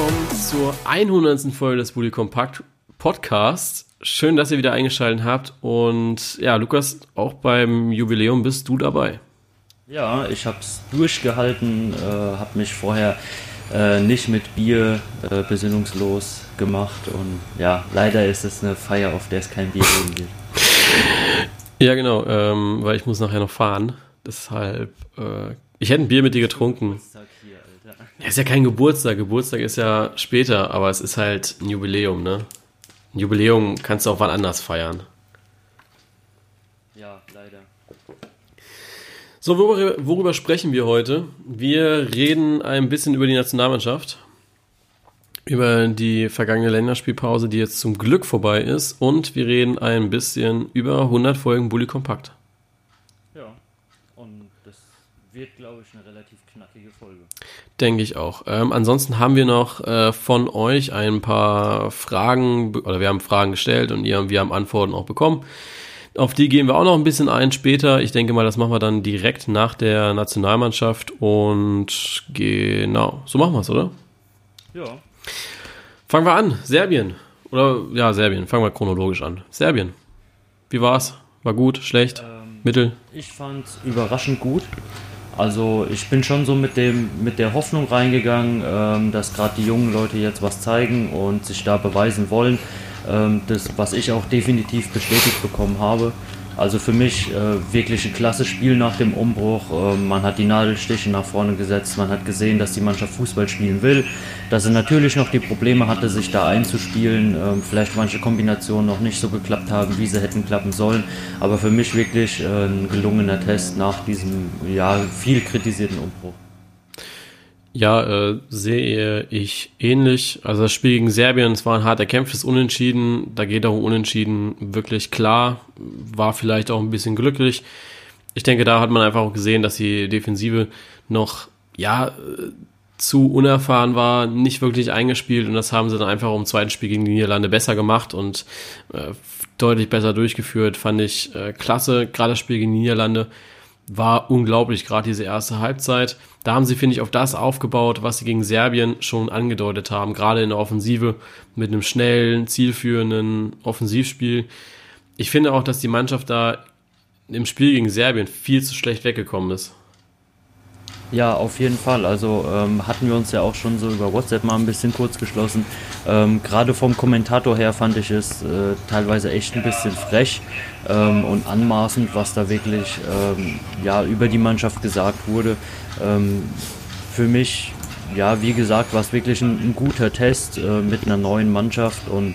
willkommen zur 100. Folge des Bully Compact Podcasts. Schön, dass ihr wieder eingeschaltet habt. Und ja, Lukas, auch beim Jubiläum bist du dabei. Ja, ich habe es durchgehalten, äh, habe mich vorher äh, nicht mit Bier äh, besinnungslos gemacht. Und ja, leider ist es eine Feier, auf der es kein Bier geben wird. Ja, genau, ähm, weil ich muss nachher noch fahren. Deshalb, äh, ich hätte ein Bier mit dir getrunken. Ja, ist ja kein Geburtstag. Geburtstag ist ja später, aber es ist halt ein Jubiläum, ne? Ein Jubiläum kannst du auch wann anders feiern. Ja, leider. So, worüber, worüber sprechen wir heute? Wir reden ein bisschen über die Nationalmannschaft, über die vergangene Länderspielpause, die jetzt zum Glück vorbei ist, und wir reden ein bisschen über 100 Folgen Bully Kompakt. Ja, und das wird, glaube ich, eine relativ. Denke ich auch. Ähm, ansonsten haben wir noch äh, von euch ein paar Fragen, oder wir haben Fragen gestellt und ihr, wir haben Antworten auch bekommen. Auf die gehen wir auch noch ein bisschen ein später. Ich denke mal, das machen wir dann direkt nach der Nationalmannschaft. Und genau, so machen wir es, oder? Ja. Fangen wir an. Serbien. Oder ja, Serbien. Fangen wir chronologisch an. Serbien. Wie war's? War gut, schlecht, Ähm, mittel? Ich fand es überraschend gut. Also ich bin schon so mit dem mit der Hoffnung reingegangen, ähm, dass gerade die jungen Leute jetzt was zeigen und sich da beweisen wollen. Ähm, das, was ich auch definitiv bestätigt bekommen habe. Also für mich äh, wirklich ein klasse Spiel nach dem Umbruch. Ähm, man hat die Nadelstiche nach vorne gesetzt, man hat gesehen, dass die Mannschaft Fußball spielen will. Dass sie natürlich noch die Probleme hatte, sich da einzuspielen. Ähm, vielleicht manche Kombinationen noch nicht so geklappt haben, wie sie hätten klappen sollen. Aber für mich wirklich äh, ein gelungener Test nach diesem ja, viel kritisierten Umbruch. Ja, äh, sehe ich ähnlich. Also das Spiel gegen Serbien, es war ein hart erkämpftes Unentschieden. Da geht auch Unentschieden wirklich klar. War vielleicht auch ein bisschen glücklich. Ich denke, da hat man einfach auch gesehen, dass die Defensive noch, ja, äh, zu unerfahren war, nicht wirklich eingespielt und das haben sie dann einfach im zweiten Spiel gegen die Niederlande besser gemacht und äh, deutlich besser durchgeführt, fand ich äh, klasse. Gerade das Spiel gegen die Niederlande war unglaublich, gerade diese erste Halbzeit. Da haben sie, finde ich, auf das aufgebaut, was sie gegen Serbien schon angedeutet haben, gerade in der Offensive mit einem schnellen, zielführenden Offensivspiel. Ich finde auch, dass die Mannschaft da im Spiel gegen Serbien viel zu schlecht weggekommen ist. Ja, auf jeden Fall. Also ähm, hatten wir uns ja auch schon so über WhatsApp mal ein bisschen kurz geschlossen. Ähm, Gerade vom Kommentator her fand ich es äh, teilweise echt ein bisschen frech ähm, und anmaßend, was da wirklich ähm, ja, über die Mannschaft gesagt wurde. Ähm, für mich, ja, wie gesagt, war es wirklich ein, ein guter Test äh, mit einer neuen Mannschaft und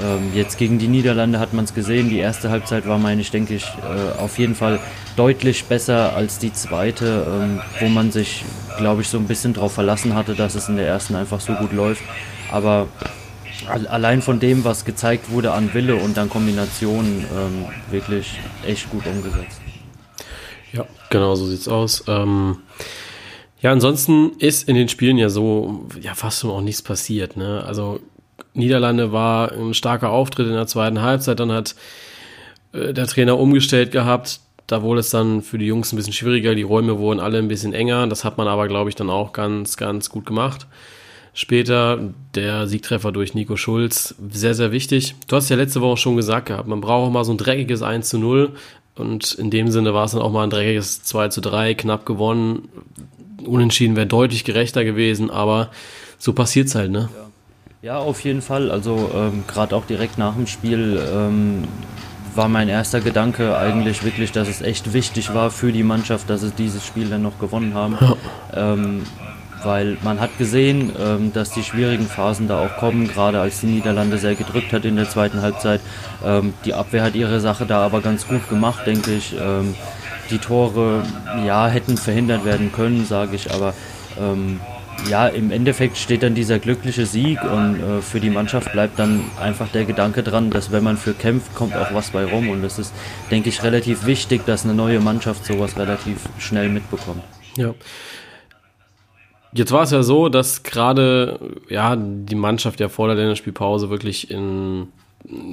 ähm, jetzt gegen die Niederlande hat man es gesehen. Die erste Halbzeit war, meine ich, denke ich, äh, auf jeden Fall deutlich besser als die zweite, ähm, wo man sich, glaube ich, so ein bisschen darauf verlassen hatte, dass es in der ersten einfach so gut läuft. Aber al- allein von dem, was gezeigt wurde an Wille und an Kombinationen, ähm, wirklich echt gut umgesetzt. Ja, genau so sieht's aus. Ähm, ja, ansonsten ist in den Spielen ja so, ja, fast schon auch nichts passiert. Ne? Also Niederlande war ein starker Auftritt in der zweiten Halbzeit, dann hat äh, der Trainer umgestellt gehabt. Da wurde es dann für die Jungs ein bisschen schwieriger, die Räume wurden alle ein bisschen enger. Das hat man aber, glaube ich, dann auch ganz, ganz gut gemacht. Später der Siegtreffer durch Nico Schulz, sehr, sehr wichtig. Du hast ja letzte Woche schon gesagt gehabt, man braucht auch mal so ein dreckiges 1 zu 0. Und in dem Sinne war es dann auch mal ein dreckiges 2 zu 3, knapp gewonnen. Unentschieden wäre deutlich gerechter gewesen, aber so passiert's halt, ne? Ja, auf jeden Fall. Also ähm, gerade auch direkt nach dem Spiel ähm, war mein erster Gedanke eigentlich wirklich, dass es echt wichtig war für die Mannschaft, dass sie dieses Spiel dann noch gewonnen haben. Ähm, weil man hat gesehen, ähm, dass die schwierigen Phasen da auch kommen, gerade als die Niederlande sehr gedrückt hat in der zweiten Halbzeit. Ähm, die Abwehr hat ihre Sache da aber ganz gut gemacht, denke ich. Ähm, die Tore, ja, hätten verhindert werden können, sage ich, aber ähm, ja, im Endeffekt steht dann dieser glückliche Sieg und äh, für die Mannschaft bleibt dann einfach der Gedanke dran, dass wenn man für kämpft, kommt auch was bei rum und es ist, denke ich, relativ wichtig, dass eine neue Mannschaft sowas relativ schnell mitbekommt. Ja. Jetzt war es ja so, dass gerade ja die Mannschaft ja vor der Länderspielpause wirklich in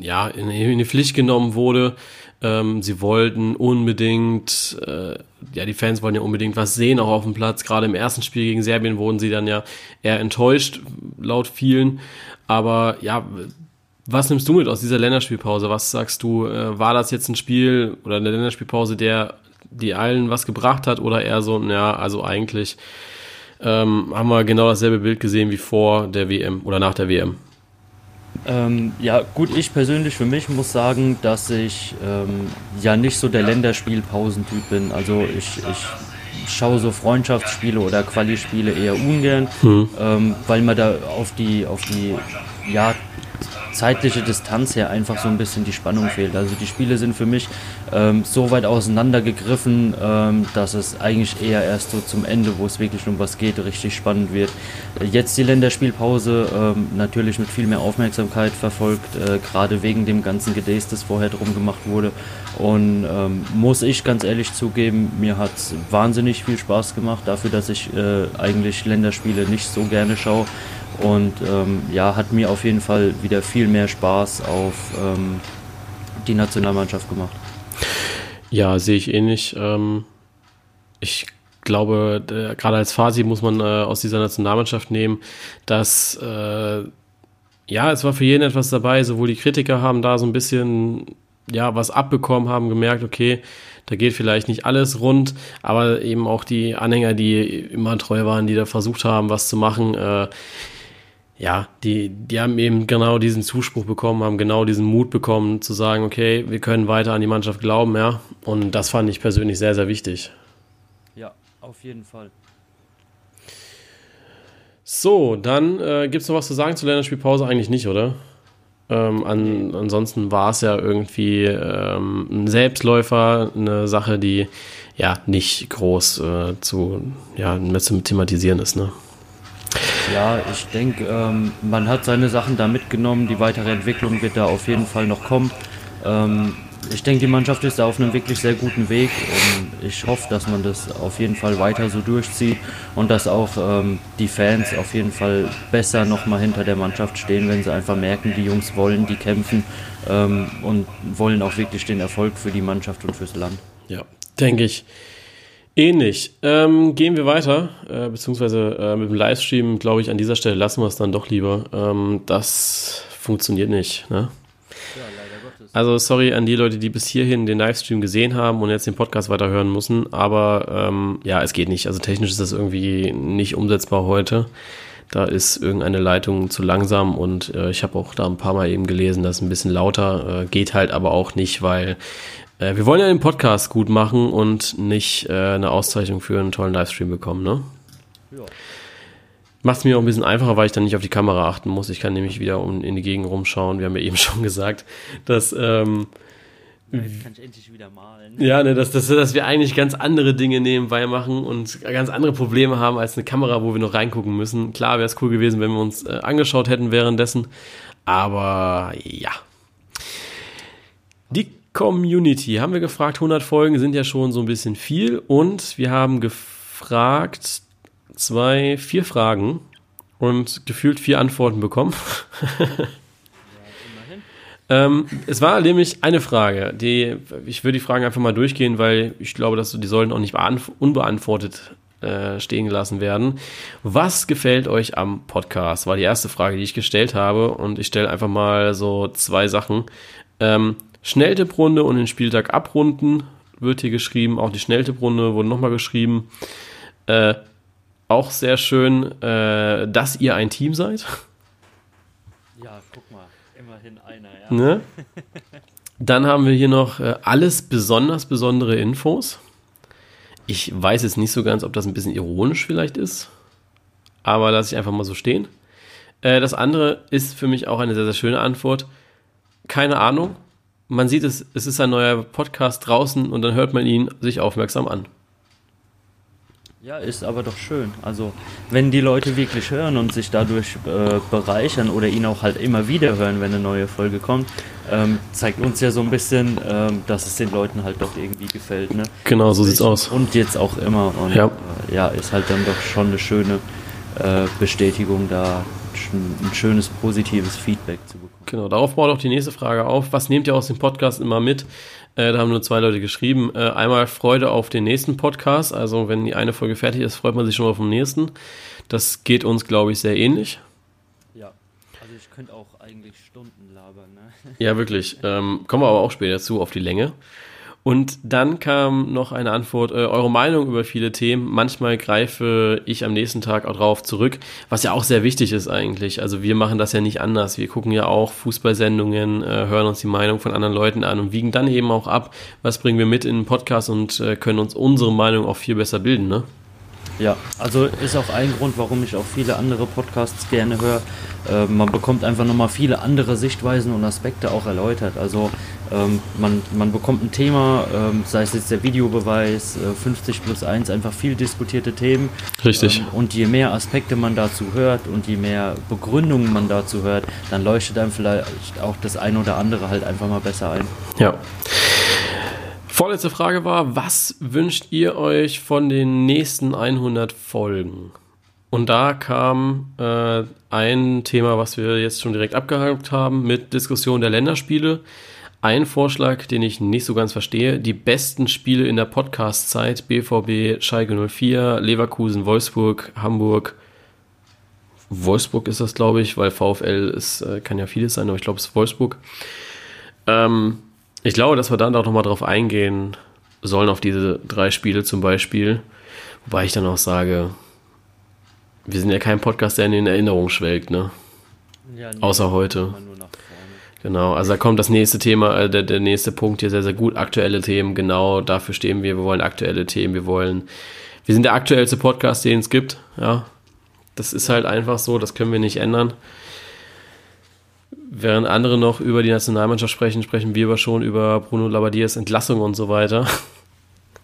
ja in, in die Pflicht genommen wurde. Ähm, sie wollten unbedingt, äh, ja, die Fans wollen ja unbedingt was sehen, auch auf dem Platz. Gerade im ersten Spiel gegen Serbien wurden sie dann ja eher enttäuscht, laut vielen. Aber ja, was nimmst du mit aus dieser Länderspielpause? Was sagst du, äh, war das jetzt ein Spiel oder eine Länderspielpause, der die allen was gebracht hat oder eher so, ja, also eigentlich ähm, haben wir genau dasselbe Bild gesehen wie vor der WM oder nach der WM? Ähm, ja, gut, ich persönlich für mich muss sagen, dass ich ähm, ja nicht so der Länderspielpausentyp bin. Also ich, ich schaue so Freundschaftsspiele oder Quali-Spiele eher ungern, hm. ähm, weil man da auf die, auf die ja, zeitliche Distanz her einfach so ein bisschen die Spannung fehlt. Also die Spiele sind für mich ähm, so weit auseinandergegriffen, ähm, dass es eigentlich eher erst so zum Ende, wo es wirklich um was geht, richtig spannend wird. Jetzt die Länderspielpause ähm, natürlich mit viel mehr Aufmerksamkeit verfolgt, äh, gerade wegen dem ganzen Gedäß, das vorher drum gemacht wurde. Und ähm, muss ich ganz ehrlich zugeben, mir hat es wahnsinnig viel Spaß gemacht, dafür, dass ich äh, eigentlich Länderspiele nicht so gerne schaue. Und ähm, ja, hat mir auf jeden Fall wieder viel mehr Spaß auf ähm, die Nationalmannschaft gemacht. Ja, sehe ich ähnlich. Ähm, ich glaube, gerade als Fazit muss man äh, aus dieser Nationalmannschaft nehmen, dass äh, ja, es war für jeden etwas dabei. Sowohl die Kritiker haben da so ein bisschen ja was abbekommen, haben gemerkt, okay, da geht vielleicht nicht alles rund, aber eben auch die Anhänger, die immer treu waren, die da versucht haben, was zu machen. Äh, ja, die, die haben eben genau diesen Zuspruch bekommen, haben genau diesen Mut bekommen, zu sagen, okay, wir können weiter an die Mannschaft glauben, ja. Und das fand ich persönlich sehr, sehr wichtig. Ja, auf jeden Fall. So, dann äh, gibt es noch was zu sagen zur Länderspielpause? Eigentlich nicht, oder? Ähm, an, ansonsten war es ja irgendwie ähm, ein Selbstläufer, eine Sache, die ja nicht groß äh, zu, ja, zu thematisieren ist, ne? Ja, ich denke, ähm, man hat seine Sachen da mitgenommen. Die weitere Entwicklung wird da auf jeden Fall noch kommen. Ähm, ich denke, die Mannschaft ist da auf einem wirklich sehr guten Weg und ich hoffe, dass man das auf jeden Fall weiter so durchzieht und dass auch ähm, die Fans auf jeden Fall besser nochmal hinter der Mannschaft stehen, wenn sie einfach merken, die Jungs wollen, die kämpfen ähm, und wollen auch wirklich den Erfolg für die Mannschaft und fürs Land. Ja, denke ich. Ähnlich. Ähm, gehen wir weiter, äh, beziehungsweise äh, mit dem Livestream, glaube ich, an dieser Stelle lassen wir es dann doch lieber. Ähm, das funktioniert nicht. Ne? Ja, leider Gottes. Also sorry an die Leute, die bis hierhin den Livestream gesehen haben und jetzt den Podcast weiterhören müssen, aber ähm, ja, es geht nicht. Also technisch ist das irgendwie nicht umsetzbar heute. Da ist irgendeine Leitung zu langsam und äh, ich habe auch da ein paar Mal eben gelesen, dass ein bisschen lauter äh, geht halt aber auch nicht, weil äh, wir wollen ja den Podcast gut machen und nicht äh, eine Auszeichnung für einen tollen Livestream bekommen, ne? Ja. Macht es mir auch ein bisschen einfacher, weil ich dann nicht auf die Kamera achten muss. Ich kann nämlich wieder um, in die Gegend rumschauen. Wir haben ja eben schon gesagt, dass. Ähm, Jetzt kann ich endlich wieder malen. Ja, ne, dass, dass, dass wir eigentlich ganz andere Dinge nebenbei machen und ganz andere Probleme haben als eine Kamera, wo wir noch reingucken müssen. Klar wäre es cool gewesen, wenn wir uns äh, angeschaut hätten währenddessen. Aber ja. Die Community haben wir gefragt, 100 Folgen sind ja schon so ein bisschen viel und wir haben gefragt, zwei, vier Fragen und gefühlt vier Antworten bekommen. ähm, es war nämlich eine Frage, die ich würde die Fragen einfach mal durchgehen, weil ich glaube, dass die sollen auch nicht unbeantwortet äh, stehen gelassen werden. Was gefällt euch am Podcast? War die erste Frage, die ich gestellt habe und ich stelle einfach mal so zwei Sachen. Ähm, Schnelltipprunde und den Spieltag abrunden wird hier geschrieben. Auch die Schnelltipprunde wurde nochmal geschrieben. Äh, auch sehr schön, äh, dass ihr ein Team seid. Ja, guck mal, immerhin einer, ja. Ne? Dann haben wir hier noch äh, alles besonders besondere Infos. Ich weiß jetzt nicht so ganz, ob das ein bisschen ironisch vielleicht ist, aber lasse ich einfach mal so stehen. Äh, das andere ist für mich auch eine sehr, sehr schöne Antwort. Keine Ahnung, man sieht es, es ist ein neuer Podcast draußen und dann hört man ihn sich aufmerksam an. Ja, ist aber doch schön. Also, wenn die Leute wirklich hören und sich dadurch äh, bereichern oder ihn auch halt immer wieder hören, wenn eine neue Folge kommt, ähm, zeigt uns ja so ein bisschen, ähm, dass es den Leuten halt doch irgendwie gefällt. Ne? Genau, so sieht's aus. Und jetzt auch immer. Und ja, äh, ja ist halt dann doch schon eine schöne äh, Bestätigung da, ein schönes, positives Feedback zu bekommen. Genau, darauf baut auch die nächste Frage auf. Was nehmt ihr aus dem Podcast immer mit? Äh, da haben nur zwei Leute geschrieben. Äh, einmal Freude auf den nächsten Podcast. Also wenn die eine Folge fertig ist, freut man sich schon auf den nächsten. Das geht uns, glaube ich, sehr ähnlich. Ja, also ich könnte auch eigentlich Stunden labern. Ne? Ja, wirklich. Ähm, kommen wir aber auch später zu, auf die Länge. Und dann kam noch eine Antwort, äh, eure Meinung über viele Themen. Manchmal greife ich am nächsten Tag auch drauf zurück, was ja auch sehr wichtig ist eigentlich. Also wir machen das ja nicht anders. Wir gucken ja auch Fußballsendungen, äh, hören uns die Meinung von anderen Leuten an und wiegen dann eben auch ab, was bringen wir mit in den Podcast und äh, können uns unsere Meinung auch viel besser bilden, ne? Ja, also ist auch ein Grund, warum ich auch viele andere Podcasts gerne höre. Äh, man bekommt einfach nochmal viele andere Sichtweisen und Aspekte auch erläutert. Also ähm, man, man bekommt ein Thema, ähm, sei es jetzt der Videobeweis, äh, 50 plus 1, einfach viel diskutierte Themen. Richtig. Ähm, und je mehr Aspekte man dazu hört und je mehr Begründungen man dazu hört, dann leuchtet einem vielleicht auch das eine oder andere halt einfach mal besser ein. Ja. Vorletzte Frage war, was wünscht ihr euch von den nächsten 100 Folgen? Und da kam äh, ein Thema, was wir jetzt schon direkt abgehakt haben, mit Diskussion der Länderspiele. Ein Vorschlag, den ich nicht so ganz verstehe, die besten Spiele in der Podcast-Zeit, BVB, Schalke 04, Leverkusen, Wolfsburg, Hamburg, Wolfsburg ist das, glaube ich, weil VfL ist, äh, kann ja vieles sein, aber ich glaube, es ist Wolfsburg. Ähm, ich glaube, dass wir dann auch nochmal drauf eingehen sollen, auf diese drei Spiele zum Beispiel. Wobei ich dann auch sage, wir sind ja kein Podcast, der in Erinnerung schwelgt, ne? Ja, nee, Außer heute. Genau, also da kommt das nächste Thema, äh, der, der nächste Punkt hier sehr, sehr gut. Aktuelle Themen, genau, dafür stehen wir. Wir wollen aktuelle Themen, wir wollen. Wir sind der aktuellste Podcast, den es gibt, ja. Das ist halt einfach so, das können wir nicht ändern. Während andere noch über die Nationalmannschaft sprechen, sprechen wir aber schon über Bruno Labadiers Entlassung und so weiter.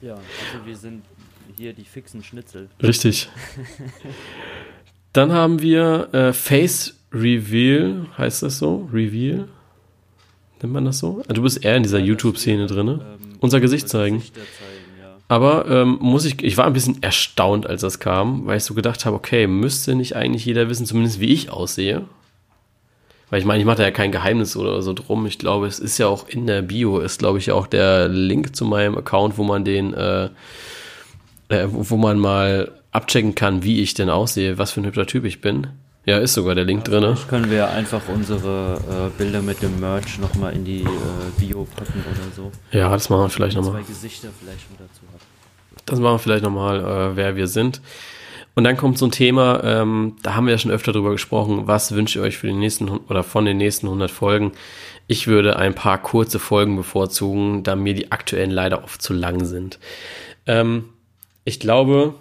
Ja, also wir sind hier die fixen Schnitzel. Richtig. Dann haben wir äh, Face Reveal, heißt das so? Reveal? Nennt man das so? Ah, du bist eher in dieser ja, YouTube-Szene drin, ne? Ähm, Unser Gesicht zeigen. zeigen ja. Aber ähm, muss ich, ich war ein bisschen erstaunt, als das kam, weil ich so gedacht habe, okay, müsste nicht eigentlich jeder wissen, zumindest wie ich aussehe. Weil ich meine, ich mache da ja kein Geheimnis oder so drum. Ich glaube, es ist ja auch in der Bio, ist glaube ich auch der Link zu meinem Account, wo man den, äh, äh, wo man mal abchecken kann, wie ich denn aussehe, was für ein hübscher Typ ich bin. Ja, ist sogar der Link ja, drin. können wir einfach unsere äh, Bilder mit dem Merch nochmal in die äh, Bio packen oder so. Ja, das machen wir vielleicht nochmal. Zwei Gesichter vielleicht mit dazu hat. Das machen wir vielleicht nochmal, äh, wer wir sind. Und dann kommt so ein Thema, ähm, da haben wir ja schon öfter drüber gesprochen, was wünscht ihr euch für die nächsten oder von den nächsten 100 Folgen? Ich würde ein paar kurze Folgen bevorzugen, da mir die aktuellen leider oft zu lang sind. Ähm, ich glaube,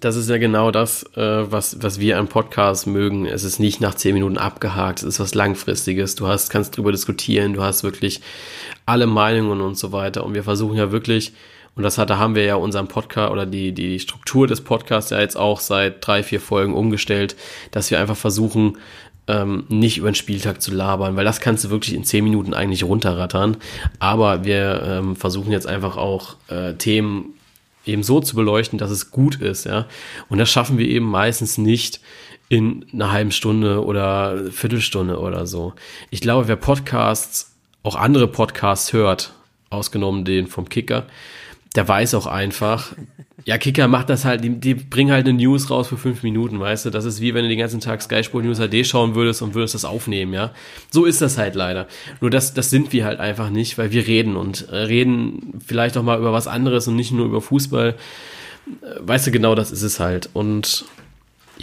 das ist ja genau das, äh, was, was wir am Podcast mögen. Es ist nicht nach 10 Minuten abgehakt, es ist was Langfristiges. Du hast, kannst drüber diskutieren, du hast wirklich alle Meinungen und so weiter. Und wir versuchen ja wirklich, und das hat, da haben wir ja unseren Podcast oder die, die Struktur des Podcasts ja jetzt auch seit drei, vier Folgen umgestellt, dass wir einfach versuchen, ähm, nicht über den Spieltag zu labern, weil das kannst du wirklich in zehn Minuten eigentlich runterrattern. Aber wir ähm, versuchen jetzt einfach auch äh, Themen eben so zu beleuchten, dass es gut ist, ja. Und das schaffen wir eben meistens nicht in einer halben Stunde oder Viertelstunde oder so. Ich glaube, wer Podcasts, auch andere Podcasts hört, ausgenommen den vom Kicker, der weiß auch einfach, ja, Kicker macht das halt, die, die bringen halt eine News raus für fünf Minuten, weißt du? Das ist wie wenn du den ganzen Tag Sky Sport News HD schauen würdest und würdest das aufnehmen, ja? So ist das halt leider. Nur das, das sind wir halt einfach nicht, weil wir reden und äh, reden vielleicht auch mal über was anderes und nicht nur über Fußball. Äh, weißt du, genau das ist es halt. Und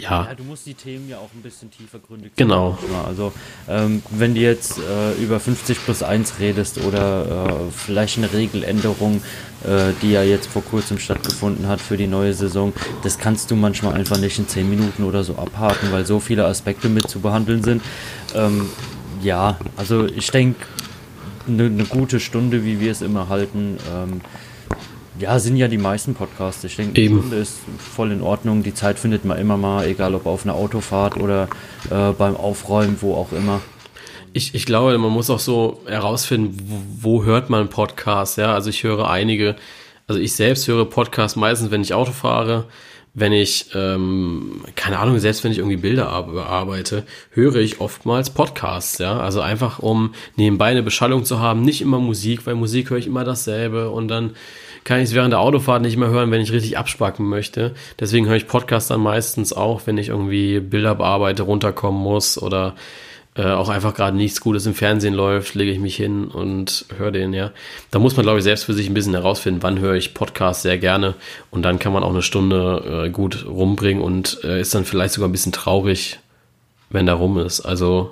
ja. ja. Du musst die Themen ja auch ein bisschen tiefergründig Genau. Also, ähm, wenn du jetzt äh, über 50 plus 1 redest oder äh, vielleicht eine Regeländerung, äh, die ja jetzt vor kurzem stattgefunden hat für die neue Saison, das kannst du manchmal einfach nicht in 10 Minuten oder so abhaken, weil so viele Aspekte mit zu behandeln sind. Ähm, ja, also ich denke, eine ne gute Stunde, wie wir es immer halten, ähm, ja, sind ja die meisten Podcasts. Ich denke, eine Stunde ist voll in Ordnung. Die Zeit findet man immer mal, egal ob auf einer Autofahrt oder äh, beim Aufräumen, wo auch immer. Ich, ich glaube, man muss auch so herausfinden, wo, wo hört man Podcasts. Ja, also ich höre einige, also ich selbst höre Podcasts meistens, wenn ich Auto fahre, wenn ich, ähm, keine Ahnung, selbst wenn ich irgendwie Bilder bearbeite, höre ich oftmals Podcasts, ja. Also einfach, um nebenbei eine Beschallung zu haben, nicht immer Musik, weil Musik höre ich immer dasselbe und dann kann ich es während der Autofahrt nicht mehr hören, wenn ich richtig abspacken möchte. Deswegen höre ich Podcasts dann meistens auch, wenn ich irgendwie Bilder bearbeite, runterkommen muss oder äh, auch einfach gerade nichts Gutes im Fernsehen läuft, lege ich mich hin und höre den, ja. Da muss man, glaube ich, selbst für sich ein bisschen herausfinden, wann höre ich Podcasts sehr gerne und dann kann man auch eine Stunde äh, gut rumbringen und äh, ist dann vielleicht sogar ein bisschen traurig, wenn da rum ist. Also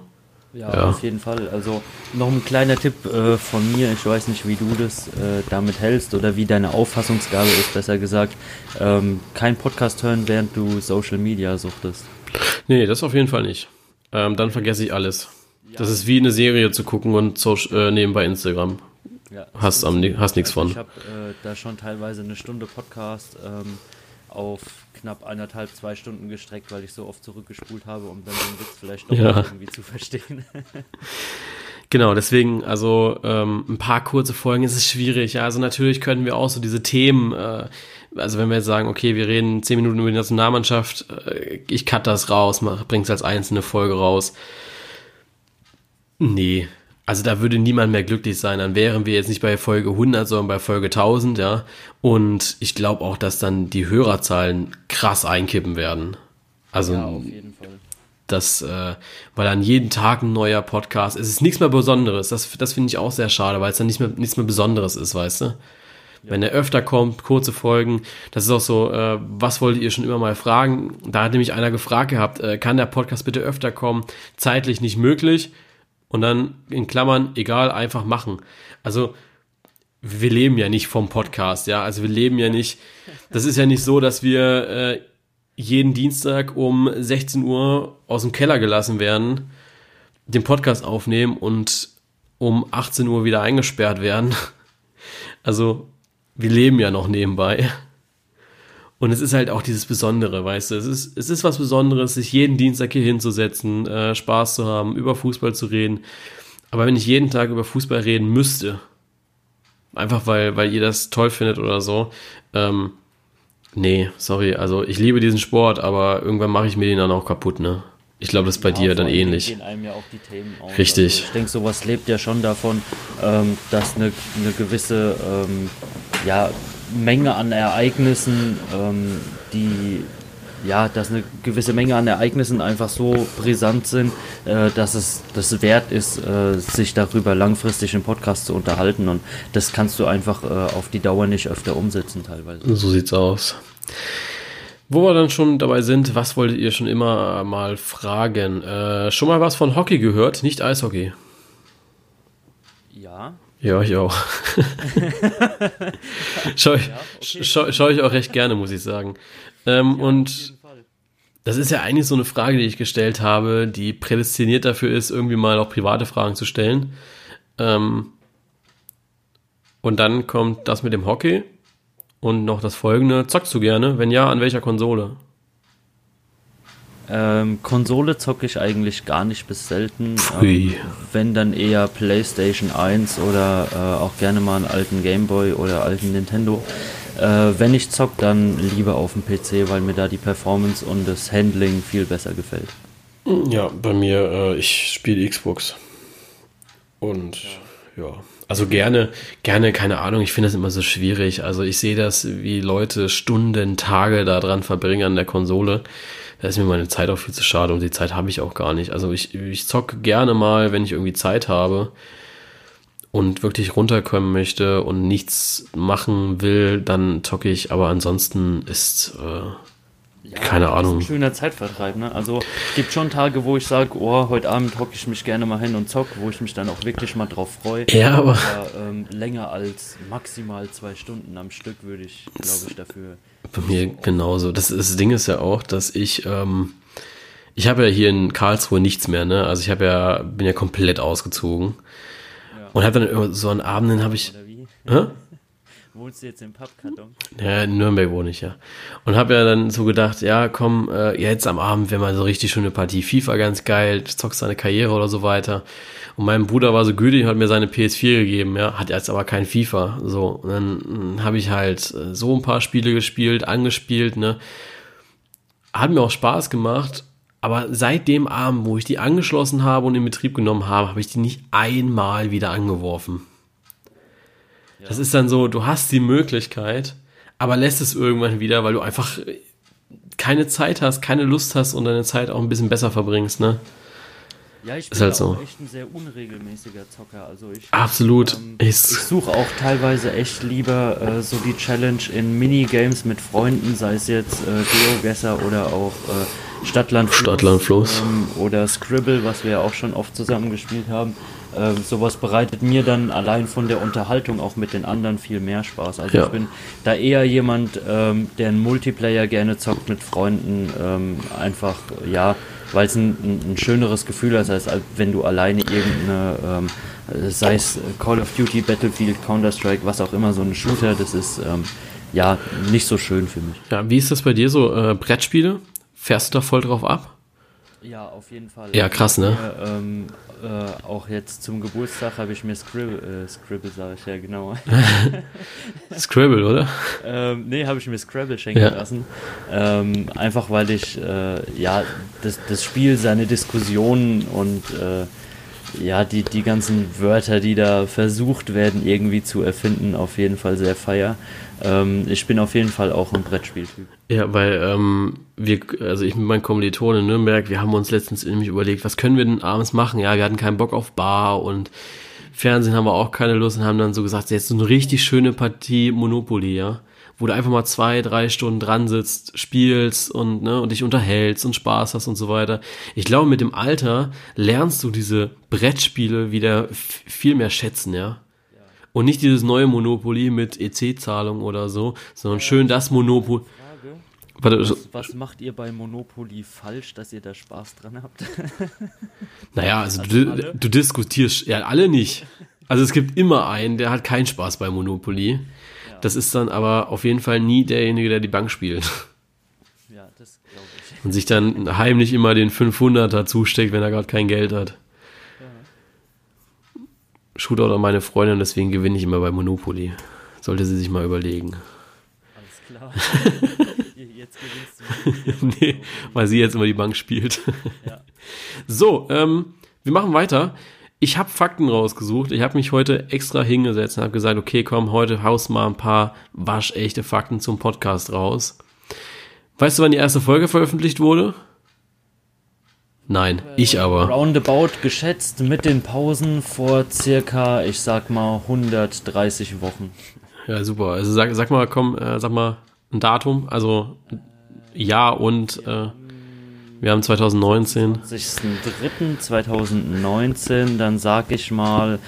ja, ja, auf jeden Fall. Also noch ein kleiner Tipp äh, von mir. Ich weiß nicht, wie du das äh, damit hältst oder wie deine Auffassungsgabe ist, besser gesagt. Ähm, kein Podcast hören, während du Social Media suchtest. Nee, das auf jeden Fall nicht. Ähm, dann vergesse ich alles. Ja. Das ist wie eine Serie zu gucken und so, äh, nebenbei Instagram. Ja, hast, am, hast nichts also von. Ich habe äh, da schon teilweise eine Stunde Podcast ähm, auf knapp eineinhalb, zwei Stunden gestreckt, weil ich so oft zurückgespult habe, um dann den Witz vielleicht doch ja. irgendwie zu verstehen. Genau, deswegen, also ähm, ein paar kurze Folgen ist es schwierig. Ja, also natürlich können wir auch so diese Themen, äh, also wenn wir jetzt sagen, okay, wir reden zehn Minuten über die Nationalmannschaft, äh, ich cut das raus, bring's als einzelne Folge raus. Nee, also da würde niemand mehr glücklich sein. Dann wären wir jetzt nicht bei Folge 100, sondern bei Folge 1000, ja. Und ich glaube auch, dass dann die Hörerzahlen krass einkippen werden. Also, ja, auf jeden Fall. Das, äh, weil dann jeden Tag ein neuer Podcast, es ist nichts mehr Besonderes. Das, das finde ich auch sehr schade, weil es dann nicht mehr, nichts mehr Besonderes ist, weißt du? Ja. Wenn er öfter kommt, kurze Folgen, das ist auch so, äh, was wolltet ihr schon immer mal fragen? Da hat nämlich einer gefragt gehabt, äh, kann der Podcast bitte öfter kommen? Zeitlich nicht möglich und dann in Klammern, egal, einfach machen. Also, wir leben ja nicht vom Podcast, ja. Also wir leben ja nicht, das ist ja nicht so, dass wir äh, jeden Dienstag um 16 Uhr aus dem Keller gelassen werden, den Podcast aufnehmen und um 18 Uhr wieder eingesperrt werden. Also wir leben ja noch nebenbei. Und es ist halt auch dieses Besondere, weißt du, es ist, es ist was Besonderes, sich jeden Dienstag hier hinzusetzen, äh, Spaß zu haben, über Fußball zu reden. Aber wenn ich jeden Tag über Fußball reden müsste, einfach weil, weil ihr das toll findet oder so, ähm, nee, sorry, also ich liebe diesen Sport, aber irgendwann mache ich mir den dann auch kaputt, ne? Ich glaube, das ist bei ja, dir dann ähnlich. Gehen einem ja auch die Themen auf. Richtig. Also ich denke, sowas lebt ja schon davon, ähm, dass eine, eine gewisse ähm, ja, Menge an Ereignissen, ähm, die ja, dass eine gewisse Menge an Ereignissen einfach so brisant sind, äh, dass es das wert ist, äh, sich darüber langfristig im Podcast zu unterhalten. Und das kannst du einfach äh, auf die Dauer nicht öfter umsetzen, teilweise. So sieht's aus. Wo wir dann schon dabei sind, was wolltet ihr schon immer mal fragen? Äh, schon mal was von Hockey gehört, nicht Eishockey? Ja. Ich auch. Schau ich, ja, okay. ich auch recht gerne, muss ich sagen. Ähm, ja, und das ist ja eigentlich so eine Frage, die ich gestellt habe, die prädestiniert dafür ist, irgendwie mal auch private Fragen zu stellen. Ähm, und dann kommt das mit dem Hockey und noch das folgende. Zockst du gerne? Wenn ja, an welcher Konsole? Ähm, Konsole zocke ich eigentlich gar nicht bis selten. Ähm, wenn dann eher PlayStation 1 oder äh, auch gerne mal einen alten Gameboy oder alten Nintendo. Äh, wenn ich zocke, dann lieber auf dem PC, weil mir da die Performance und das Handling viel besser gefällt. Ja, bei mir, äh, ich spiele Xbox. Und ja. Also gerne, gerne, keine Ahnung, ich finde das immer so schwierig. Also ich sehe das, wie Leute Stunden, Tage da dran verbringen an der Konsole da ist mir meine Zeit auch viel zu schade und die Zeit habe ich auch gar nicht. Also ich, ich zocke gerne mal, wenn ich irgendwie Zeit habe und wirklich runterkommen möchte und nichts machen will, dann zocke ich, aber ansonsten ist äh, ja, keine Ahnung. Ist ein schöner Zeitvertreib, ne? Also es gibt schon Tage, wo ich sage, oh, heute Abend hocke ich mich gerne mal hin und zock, wo ich mich dann auch wirklich mal drauf freue. Ja, aber, aber ähm, länger als maximal zwei Stunden am Stück würde ich, glaube ich, dafür bei mir genauso. Das, das Ding ist ja auch, dass ich, ähm, ich habe ja hier in Karlsruhe nichts mehr, ne? Also ich habe ja, bin ja komplett ausgezogen. Ja. Und habe dann so einen Abend, habe ich. Hä? Wohnst du jetzt im Pappkarton? Ja, in Nürnberg wohne ich ja. Und habe ja dann so gedacht, ja, komm, äh, jetzt am Abend wäre mal so richtig schöne Partie FIFA ganz geil, zockst deine Karriere oder so weiter. Und mein Bruder war so gütig und hat mir seine PS4 gegeben, ja, hat jetzt aber kein FIFA. So, und dann hm, habe ich halt äh, so ein paar Spiele gespielt, angespielt, ne. hat mir auch Spaß gemacht. Aber seit dem Abend, wo ich die angeschlossen habe und in Betrieb genommen habe, habe ich die nicht einmal wieder angeworfen. Ja. Das ist dann so, du hast die Möglichkeit, aber lässt es irgendwann wieder, weil du einfach keine Zeit hast, keine Lust hast und deine Zeit auch ein bisschen besser verbringst, ne? Ja, ich bin halt so. auch echt ein sehr unregelmäßiger Zocker. Also ich, Absolut. Ähm, ich suche auch teilweise echt lieber äh, so die Challenge in Minigames mit Freunden, sei es jetzt äh, GeoGesser oder auch äh, Stadtland Stadtland Fluss. Ähm, oder Scribble, was wir ja auch schon oft zusammen gespielt haben. Äh, sowas bereitet mir dann allein von der Unterhaltung auch mit den anderen viel mehr Spaß. Also ja. ich bin da eher jemand, ähm, der einen Multiplayer gerne zockt mit Freunden, ähm, einfach ja weil es ein, ein, schöneres Gefühl ist, als wenn du alleine irgendeine, ähm, sei es Call of Duty, Battlefield, Counter-Strike, was auch immer, so ein Shooter, das ist ähm, ja nicht so schön für mich. Ja, wie ist das bei dir so? Äh, Brettspiele? Fährst du da voll drauf ab? Ja, auf jeden Fall. Ja, krass, ne? ähm, äh, auch jetzt zum Geburtstag habe ich mir Scribble, äh, Scribble sage ich ja genau. Scribble, oder? Ähm, nee, habe ich mir Scrabble schenken ja. lassen. Ähm, einfach weil ich, äh, ja, das, das Spiel, seine Diskussionen und äh, ja, die, die ganzen Wörter, die da versucht werden, irgendwie zu erfinden, auf jeden Fall sehr feier. Ähm, ich bin auf jeden Fall auch ein Brettspieltyp. Ja, weil ähm, wir, also ich mit meinen Kommilitonen in Nürnberg, wir haben uns letztens nämlich überlegt, was können wir denn abends machen? Ja, wir hatten keinen Bock auf Bar und Fernsehen haben wir auch keine Lust und haben dann so gesagt, jetzt so eine richtig schöne Partie Monopoly, ja wo du einfach mal zwei, drei Stunden dran sitzt, spielst und, ne, und dich unterhältst und Spaß hast und so weiter. Ich glaube, mit dem Alter lernst du diese Brettspiele wieder viel mehr schätzen, ja. Und nicht dieses neue Monopoly mit EC-Zahlung oder so, sondern schön das Monopoly. Was, was, macht ihr bei Monopoly falsch, dass ihr da Spaß dran habt? naja, also, also du, du, diskutierst, ja, alle nicht. Also es gibt immer einen, der hat keinen Spaß bei Monopoly. Das ist dann aber auf jeden Fall nie derjenige, der die Bank spielt. Ja, das glaube ich. Und sich dann heimlich immer den 500er zusteckt, wenn er gerade kein Geld hat. Shootout an meine Freundin, deswegen gewinne ich immer bei Monopoly. Sollte sie sich mal überlegen. Alles klar. jetzt gewinnst du. nee, weil sie jetzt immer die Bank spielt. Ja. So, ähm, wir machen weiter ich habe Fakten rausgesucht. Ich habe mich heute extra hingesetzt und habe gesagt, okay, komm, heute haust mal ein paar waschechte Fakten zum Podcast raus. Weißt du, wann die erste Folge veröffentlicht wurde? Nein, ich aber. Roundabout geschätzt mit den Pausen vor circa, ich sag mal, 130 Wochen. Ja, super. Also sag, sag mal, komm, äh, sag mal ein Datum, also Jahr und äh, wir haben 2019. 20.03.2019, dann sag ich mal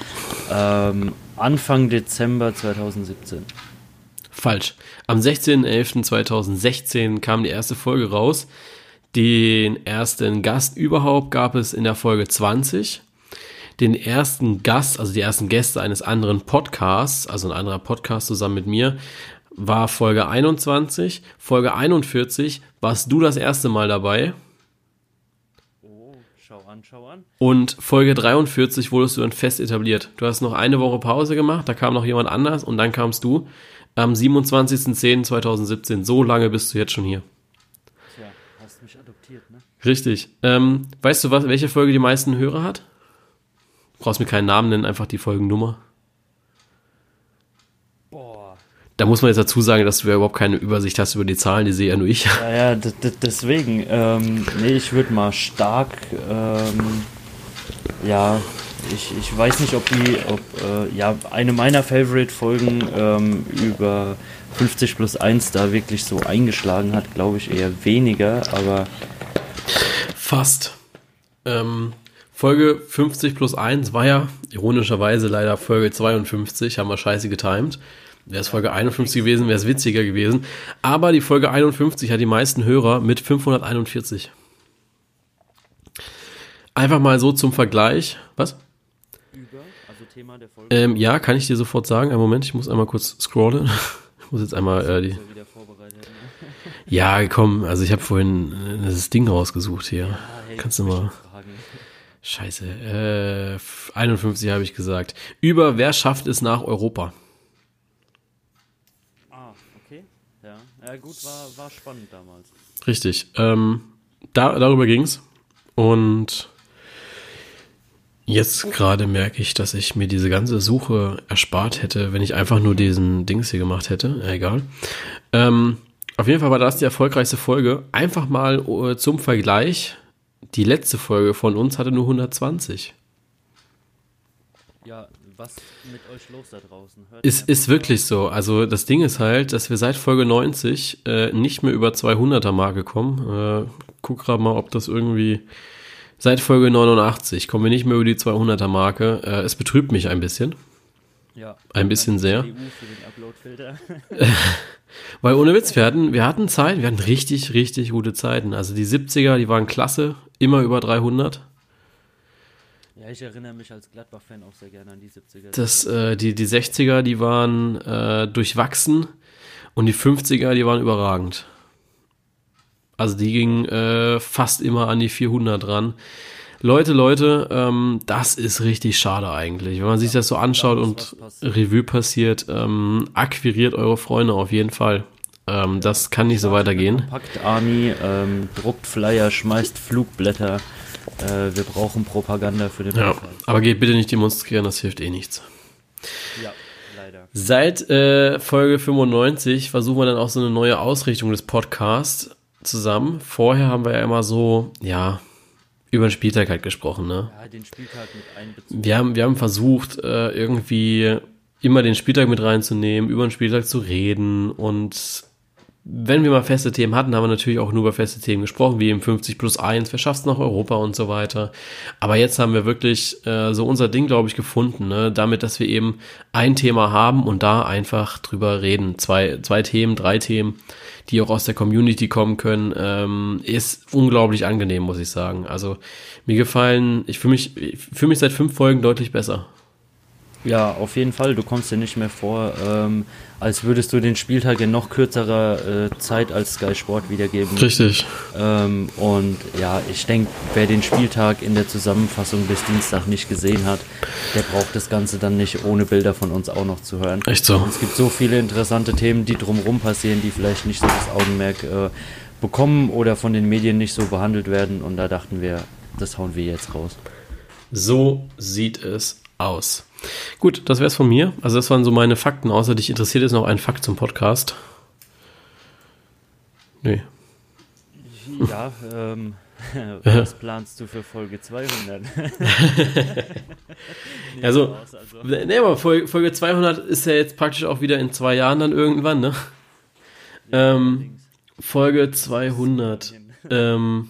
ähm, Anfang Dezember 2017. Falsch. Am 16.11.2016 kam die erste Folge raus. Den ersten Gast überhaupt gab es in der Folge 20. Den ersten Gast, also die ersten Gäste eines anderen Podcasts, also ein anderer Podcast zusammen mit mir, war Folge 21. Folge 41 warst du das erste Mal dabei. Schau an. Und Folge 43 wurdest du dann fest etabliert. Du hast noch eine Woche Pause gemacht, da kam noch jemand anders und dann kamst du am 27.10.2017. So lange bist du jetzt schon hier. Tja, hast mich adoptiert, ne? Richtig. Ähm, weißt du, was, welche Folge die meisten Hörer hat? Du brauchst mir keinen Namen nennen, einfach die Folgennummer. Da muss man jetzt dazu sagen, dass du ja überhaupt keine Übersicht hast über die Zahlen, die sehe ja nur ich. Ja, ja, deswegen. Ähm, nee, ich würde mal stark, ähm, ja, ich, ich weiß nicht, ob die, ob, äh, ja, eine meiner Favorite-Folgen ähm, über 50 plus 1 da wirklich so eingeschlagen hat, glaube ich eher weniger, aber. Fast. Ähm, Folge 50 plus 1 war ja ironischerweise leider Folge 52, haben wir scheiße getimed. Wäre es Folge 51 gewesen, wäre es witziger gewesen. Aber die Folge 51 hat die meisten Hörer mit 541. Einfach mal so zum Vergleich. Was? Über, also Thema der Folge. Ähm, ja, kann ich dir sofort sagen. Einen Moment, ich muss einmal kurz scrollen. Ich muss jetzt einmal äh, die. Ja, komm, also ich habe vorhin äh, das Ding rausgesucht hier. Ja, hey, Kannst du mal. Scheiße. Äh, 51 habe ich gesagt. Über wer schafft es nach Europa? Ja, ja gut, war, war spannend damals. Richtig. Ähm, da, darüber ging's. Und jetzt gerade merke ich, dass ich mir diese ganze Suche erspart hätte, wenn ich einfach nur diesen Dings hier gemacht hätte. Ja, egal. Ähm, auf jeden Fall war das die erfolgreichste Folge. Einfach mal uh, zum Vergleich. Die letzte Folge von uns hatte nur 120. Ja, was mit euch los da draußen? Hört ist, ist wirklich so. Also das Ding ist halt, dass wir seit Folge 90 äh, nicht mehr über 200er Marke kommen. Äh, guck gerade mal, ob das irgendwie seit Folge 89 kommen wir nicht mehr über die 200er Marke. Äh, es betrübt mich ein bisschen. Ja. Ein bisschen sehr. Weil ohne Witz, wir hatten, wir hatten Zeit, wir hatten richtig, richtig gute Zeiten. Also die 70er, die waren klasse, immer über 300. Ja, ich erinnere mich als Gladbach-Fan auch sehr gerne an die 70er. Das, äh, die, die 60er, die waren äh, durchwachsen und die 50er, die waren überragend. Also die gingen äh, fast immer an die 400 ran. Leute, Leute, ähm, das ist richtig schade eigentlich. Wenn man sich das so anschaut und Revue passiert, ähm, akquiriert eure Freunde auf jeden Fall. Ähm, das kann nicht so weitergehen. Packt Army, ähm, druckt Flyer, schmeißt Flugblätter. Äh, wir brauchen Propaganda für den Ja, aber geht bitte nicht demonstrieren, das hilft eh nichts. Ja, leider. Seit äh, Folge 95 versuchen wir dann auch so eine neue Ausrichtung des Podcasts zusammen. Vorher haben wir ja immer so, ja, über den Spieltag halt gesprochen, ne? Ja, den Spieltag mit einbezogen. Wir haben, wir haben versucht, äh, irgendwie immer den Spieltag mit reinzunehmen, über den Spieltag zu reden und wenn wir mal feste Themen hatten, haben wir natürlich auch nur über feste Themen gesprochen, wie im 50 plus 1, wer schafft nach Europa und so weiter. Aber jetzt haben wir wirklich äh, so unser Ding, glaube ich, gefunden, ne? damit, dass wir eben ein Thema haben und da einfach drüber reden. Zwei, zwei Themen, drei Themen, die auch aus der Community kommen können, ähm, ist unglaublich angenehm, muss ich sagen. Also mir gefallen, ich fühle mich, ich fühle mich seit fünf Folgen deutlich besser. Ja, auf jeden Fall. Du kommst dir nicht mehr vor, ähm, als würdest du den Spieltag in noch kürzerer äh, Zeit als Sky Sport wiedergeben. Richtig. Ähm, und ja, ich denke, wer den Spieltag in der Zusammenfassung bis Dienstag nicht gesehen hat, der braucht das Ganze dann nicht ohne Bilder von uns auch noch zu hören. Echt so. Es gibt so viele interessante Themen, die drumherum passieren, die vielleicht nicht so das Augenmerk äh, bekommen oder von den Medien nicht so behandelt werden. Und da dachten wir, das hauen wir jetzt raus. So sieht es aus. Gut, das wäre es von mir. Also das waren so meine Fakten. Außer dich interessiert jetzt noch ein Fakt zum Podcast. Nee. Ja, ähm, was planst du für Folge 200? also, nee, aber Folge, Folge 200 ist ja jetzt praktisch auch wieder in zwei Jahren dann irgendwann, ne? Ja, ähm, Folge 200. Ähm,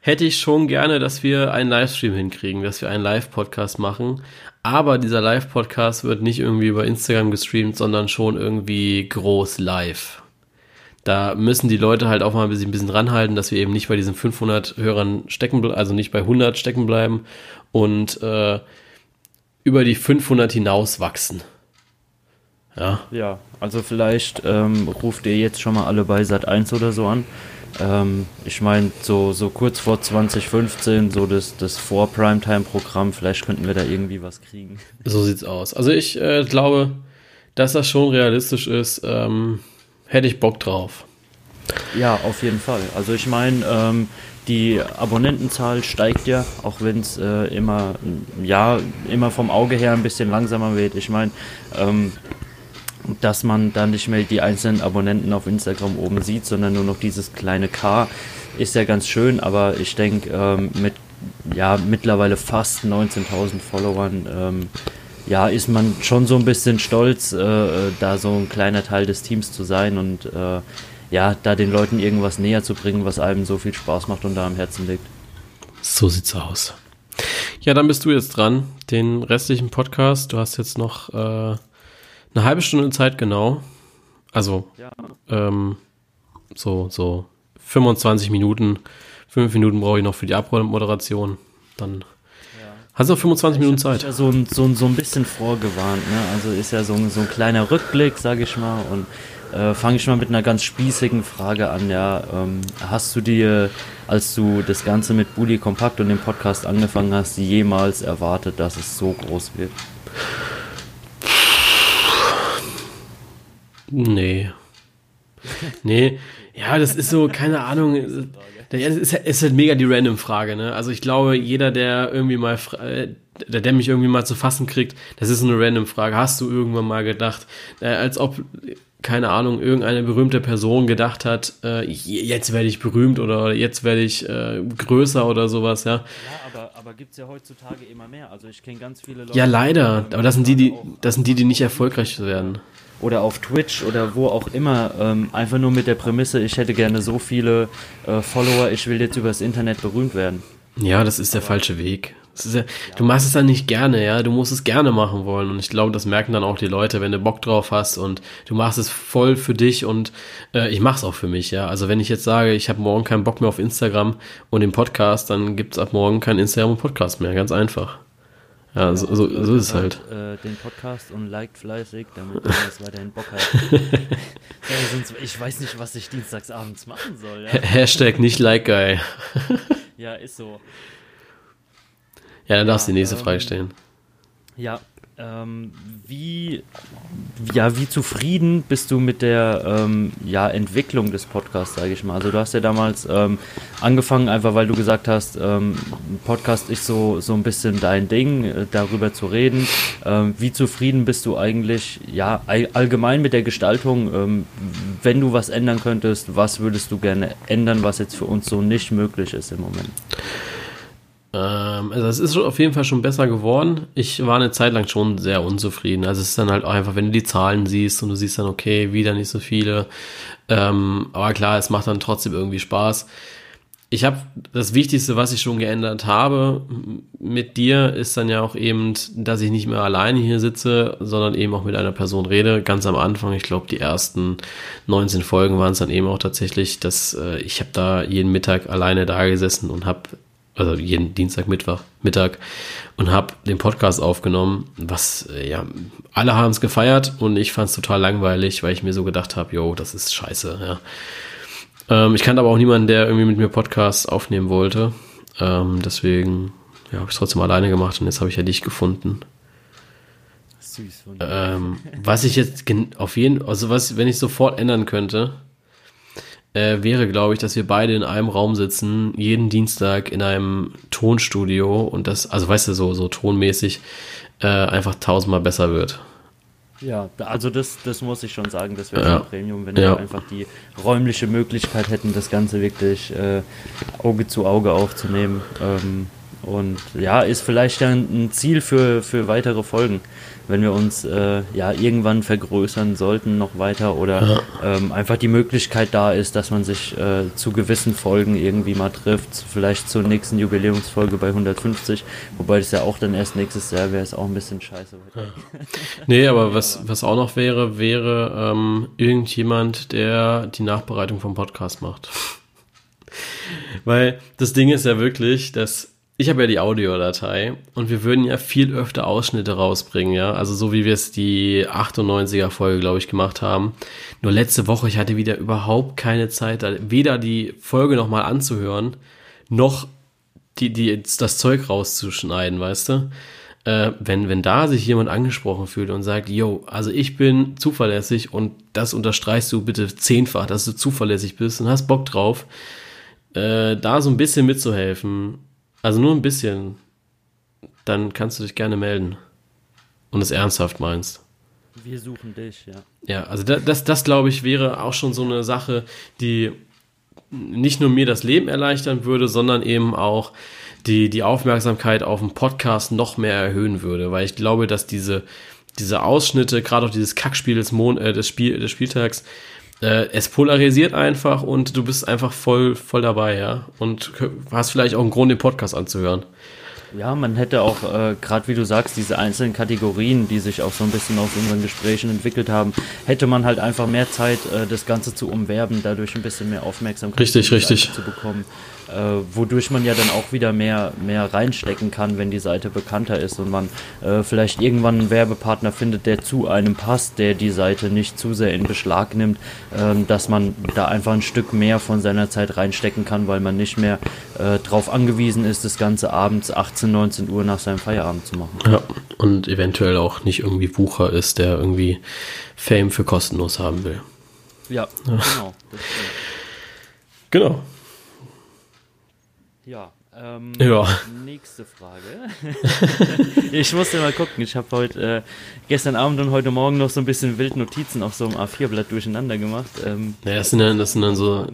hätte ich schon gerne, dass wir einen Livestream hinkriegen, dass wir einen Live-Podcast machen. Aber dieser Live-Podcast wird nicht irgendwie über Instagram gestreamt, sondern schon irgendwie groß live. Da müssen die Leute halt auch mal ein bisschen, ein bisschen ranhalten, dass wir eben nicht bei diesen 500 Hörern stecken, also nicht bei 100 stecken bleiben und äh, über die 500 hinaus wachsen. Ja. Ja, also vielleicht ähm, ruft ihr jetzt schon mal alle bei Sat 1 oder so an ähm, ich meine, so, so kurz vor 2015, so das, das Vor-Primetime-Programm, vielleicht könnten wir da irgendwie was kriegen. So sieht's aus. Also ich äh, glaube, dass das schon realistisch ist, ähm, hätte ich Bock drauf. Ja, auf jeden Fall. Also ich meine, ähm, die Abonnentenzahl steigt ja, auch wenn es äh, immer, ja, immer vom Auge her ein bisschen langsamer wird. Ich meine, ähm, dass man dann nicht mehr die einzelnen Abonnenten auf Instagram oben sieht, sondern nur noch dieses kleine K, ist ja ganz schön, aber ich denke, ähm, mit ja, mittlerweile fast 19.000 Followern, ähm, ja, ist man schon so ein bisschen stolz, äh, da so ein kleiner Teil des Teams zu sein und äh, ja, da den Leuten irgendwas näher zu bringen, was einem so viel Spaß macht und da am Herzen liegt. So sieht's aus. Ja, dann bist du jetzt dran. Den restlichen Podcast, du hast jetzt noch äh, eine halbe Stunde Zeit genau. Also ja. ähm, so, so 25 Minuten. Fünf Minuten brauche ich noch für die Abmoderation. Dann hast du noch 25 ich Minuten Zeit. Ja so, so, so ein bisschen vorgewarnt. Ne? Also ist ja so, so ein kleiner Rückblick, sage ich mal. Und äh, fange ich mal mit einer ganz spießigen Frage an. Ja, ähm, hast du dir, als du das Ganze mit Bully Kompakt und dem Podcast angefangen hast, jemals erwartet, dass es so groß wird? Nee. Nee, ja, das ist so, keine Ahnung. Es ist, ist halt mega die random Frage, ne? Also ich glaube, jeder, der irgendwie mal, äh, der, der mich irgendwie mal zu fassen kriegt, das ist eine random Frage. Hast du irgendwann mal gedacht, äh, als ob, keine Ahnung, irgendeine berühmte Person gedacht hat, äh, jetzt werde ich berühmt oder jetzt werde ich äh, größer oder sowas, ja? Ja, aber, aber gibt es ja heutzutage immer mehr. Also ich kenne ganz viele Leute. Ja, leider. Aber das sind die, die, das sind die, die nicht erfolgreich werden oder auf Twitch oder wo auch immer, ähm, einfach nur mit der Prämisse, ich hätte gerne so viele äh, Follower, ich will jetzt übers Internet berühmt werden. Ja, das ist der falsche Weg. Ja, du machst es dann nicht gerne, ja, du musst es gerne machen wollen und ich glaube, das merken dann auch die Leute, wenn du Bock drauf hast und du machst es voll für dich und äh, ich mach's auch für mich, ja. Also wenn ich jetzt sage, ich habe morgen keinen Bock mehr auf Instagram und den Podcast, dann gibt's ab morgen keinen Instagram und Podcast mehr, ganz einfach. Ja, so, so, so ist es halt. Äh, den Podcast und liked fleißig, damit man das weiterhin Bock hat. ja, sonst, ich weiß nicht, was ich dienstagsabends machen soll. Ja? Hashtag nicht like guy. ja, ist so. Ja, dann darfst du ja, die nächste ähm, Frage stellen. Ja, ähm, wie, ja, wie zufrieden bist du mit der ähm, ja, Entwicklung des Podcasts, sage ich mal? Also du hast ja damals ähm, angefangen, einfach weil du gesagt hast, ähm, Podcast ist so, so ein bisschen dein Ding, äh, darüber zu reden. Ähm, wie zufrieden bist du eigentlich ja, allgemein mit der Gestaltung? Ähm, wenn du was ändern könntest, was würdest du gerne ändern, was jetzt für uns so nicht möglich ist im Moment? Ähm, also es ist auf jeden Fall schon besser geworden. Ich war eine Zeit lang schon sehr unzufrieden. Also es ist dann halt auch einfach, wenn du die Zahlen siehst und du siehst dann, okay, wieder nicht so viele. Ähm, aber klar, es macht dann trotzdem irgendwie Spaß. Ich habe das Wichtigste, was ich schon geändert habe mit dir, ist dann ja auch eben, dass ich nicht mehr alleine hier sitze, sondern eben auch mit einer Person rede. Ganz am Anfang, ich glaube, die ersten 19 Folgen waren es dann eben auch tatsächlich, dass äh, ich habe da jeden Mittag alleine da gesessen und habe also jeden Dienstag, Mittwoch, Mittag und habe den Podcast aufgenommen, was, äh, ja, alle haben es gefeiert und ich fand es total langweilig, weil ich mir so gedacht habe, yo, das ist scheiße, ja. Ähm, ich kannte aber auch niemanden, der irgendwie mit mir Podcasts aufnehmen wollte. Ähm, deswegen, ja, habe ich es trotzdem alleine gemacht und jetzt habe ich ja dich gefunden. Süß. Ähm, was ich jetzt auf jeden, also was, wenn ich sofort ändern könnte, äh, wäre, glaube ich, dass wir beide in einem Raum sitzen, jeden Dienstag in einem Tonstudio und das, also weißt du, so, so tonmäßig äh, einfach tausendmal besser wird. Ja, also das, das muss ich schon sagen, das wäre ja. schon Premium, wenn ja. wir einfach die räumliche Möglichkeit hätten, das Ganze wirklich äh, Auge zu Auge aufzunehmen. Ähm, und ja, ist vielleicht ein Ziel für, für weitere Folgen wenn wir uns äh, ja irgendwann vergrößern sollten noch weiter oder ja. ähm, einfach die Möglichkeit da ist, dass man sich äh, zu gewissen Folgen irgendwie mal trifft, vielleicht zur nächsten Jubiläumsfolge bei 150, wobei das ja auch dann erst nächstes Jahr wäre, ist auch ein bisschen scheiße. Ja. nee, aber was, was auch noch wäre, wäre ähm, irgendjemand, der die Nachbereitung vom Podcast macht. Weil das Ding ist ja wirklich, dass ich habe ja die Audiodatei und wir würden ja viel öfter Ausschnitte rausbringen, ja. Also so wie wir es die 98er Folge, glaube ich, gemacht haben. Nur letzte Woche, ich hatte wieder überhaupt keine Zeit, weder die Folge nochmal anzuhören, noch die, die, das Zeug rauszuschneiden, weißt du? Äh, wenn, wenn da sich jemand angesprochen fühlt und sagt, yo, also ich bin zuverlässig und das unterstreichst du bitte zehnfach, dass du zuverlässig bist und hast Bock drauf, äh, da so ein bisschen mitzuhelfen also nur ein bisschen. Dann kannst du dich gerne melden. Und es ernsthaft meinst. Wir suchen dich, ja. Ja, also das, das, das glaube ich, wäre auch schon so eine Sache, die nicht nur mir das Leben erleichtern würde, sondern eben auch die, die Aufmerksamkeit auf den Podcast noch mehr erhöhen würde. Weil ich glaube, dass diese, diese Ausschnitte, gerade auch dieses Kackspiel des, Mon äh, des, Spiel, des Spieltags, äh, es polarisiert einfach und du bist einfach voll, voll dabei, ja. Und hast vielleicht auch einen Grund, den Podcast anzuhören. Ja, man hätte auch, äh, gerade wie du sagst, diese einzelnen Kategorien, die sich auch so ein bisschen aus unseren Gesprächen entwickelt haben, hätte man halt einfach mehr Zeit, äh, das Ganze zu umwerben, dadurch ein bisschen mehr Aufmerksamkeit richtig, richtig. zu bekommen äh, wodurch man ja dann auch wieder mehr, mehr reinstecken kann, wenn die Seite bekannter ist und man äh, vielleicht irgendwann einen Werbepartner findet, der zu einem passt, der die Seite nicht zu sehr in Beschlag nimmt, äh, dass man da einfach ein Stück mehr von seiner Zeit reinstecken kann, weil man nicht mehr äh, darauf angewiesen ist, das Ganze abends 18, 19 Uhr nach seinem Feierabend zu machen. Ja, und eventuell auch nicht irgendwie Bucher ist, der irgendwie Fame für kostenlos haben will. Ja, genau. Das stimmt. Genau. Ja. Ähm, Ja. Nächste Frage. ich musste mal gucken. Ich habe heute äh, gestern Abend und heute Morgen noch so ein bisschen wild Notizen auf so einem A4-Blatt durcheinander gemacht. Ähm, Ja, das sind dann, das sind dann so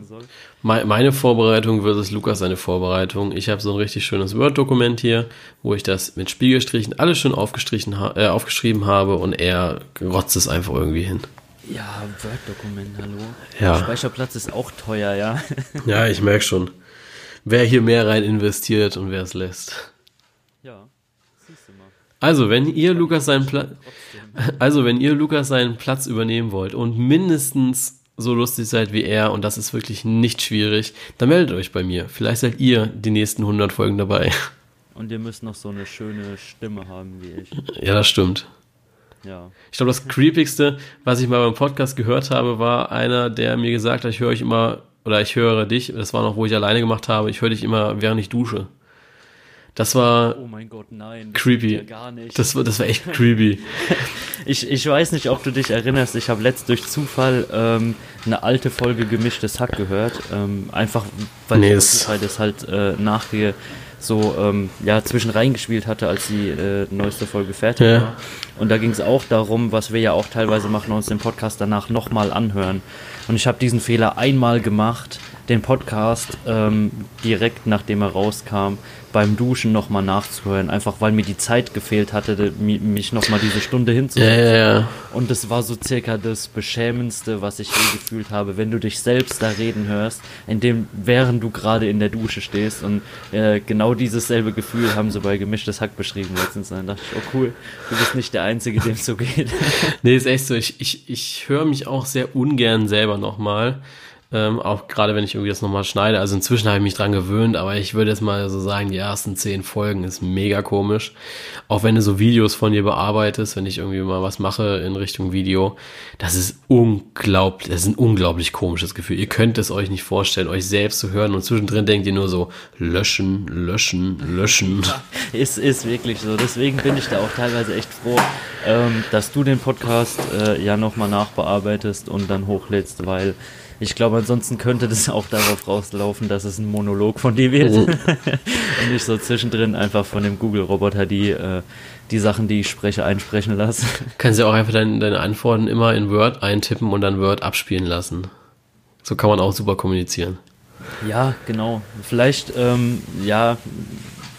meine Vorbereitung versus Lukas seine Vorbereitung. Ich habe so ein richtig schönes Word-Dokument hier, wo ich das mit Spiegelstrichen alles schön aufgestrichen ha äh, aufgeschrieben habe und er rotzt es einfach irgendwie hin. Ja, Word-Dokument, hallo. Ja. Speicherplatz ist auch teuer, ja. Ja, ich merke schon. Wer hier mehr rein investiert und wer es lässt. ja, siehst du mal. Also, wenn ihr Lukas seinen Platz, also wenn ihr Lukas seinen Platz übernehmen wollt und mindestens so lustig seid wie er und das ist wirklich nicht schwierig, dann meldet euch bei mir. Vielleicht seid ihr die nächsten 100 Folgen dabei. Und ihr müsst noch so eine schöne Stimme haben wie ich. Ja, das stimmt. Ja. Ich glaube, das creepigste, was ich mal beim Podcast gehört habe, war einer, der mir gesagt hat, ich höre euch immer, oder ich höre dich, das war noch, wo ich alleine gemacht habe, ich höre dich immer, während ich dusche. Das war Oh Gott, nein. das creepy. Ja gar nicht. Das war, das war echt creepy. Ich, ich weiß nicht, ob du dich erinnerst, ich habe letzt durch Zufall ähm, eine alte Folge Gemischtes Hack gehört. Ähm, einfach, weil Nee, ich das halt äh, nachgehe, so ähm, ja, zwischen reingespielt hatte, als die äh, neueste Folge fertig Ja. war. Und da ging es auch darum, was wir ja auch teilweise machen, uns den Podcast danach nochmal anhören. Und ich habe diesen Fehler einmal gemacht, den Podcast ähm, direkt nachdem er rauskam, beim Duschen nochmal nachzuhören. Einfach weil mir die Zeit gefehlt hatte, mich nochmal diese Stunde hinzusetzen. ja, ja. Und das war so circa das Beschämendste, was ich je gefühlt habe, wenn du dich selbst da reden hörst, in dem, während du gerade in der Dusche stehst. Und äh, genau dieses selbe Gefühl haben sie bei Gemischtes Hack beschrieben letztens. Dann dachte ich, oh cool, du bist nicht der Einzige, dem es so geht. Nee, ist echt so. Ich, ich, ich höre mich auch sehr ungern selber nochmal. Ähm, auch gerade wenn ich irgendwie das nochmal schneide. Also inzwischen habe ich mich dran gewöhnt, aber ich würde jetzt mal so sagen, die ersten zehn Folgen ist mega komisch. Auch wenn du so Videos von dir bearbeitest, wenn ich irgendwie mal was mache in Richtung Video, das ist unglaublich, das ist ein unglaublich komisches Gefühl. Ihr könnt es euch nicht vorstellen, euch selbst zu hören und zwischendrin denkt ihr nur so, löschen, löschen, löschen. ist, ist wirklich so. Deswegen bin ich da auch teilweise echt froh, ähm, dass du den Podcast äh, ja nochmal nachbearbeitest und dann hochlädst, weil ich glaube, ansonsten könnte das auch darauf rauslaufen, dass es ein Monolog von dir wird. und nicht so zwischendrin einfach von dem Google-Roboter die, äh, die Sachen, die ich spreche, einsprechen lasse. Kannst ja auch einfach deine, deine Antworten immer in Word eintippen und dann Word abspielen lassen. So kann man auch super kommunizieren. Ja, genau. Vielleicht, ähm, ja,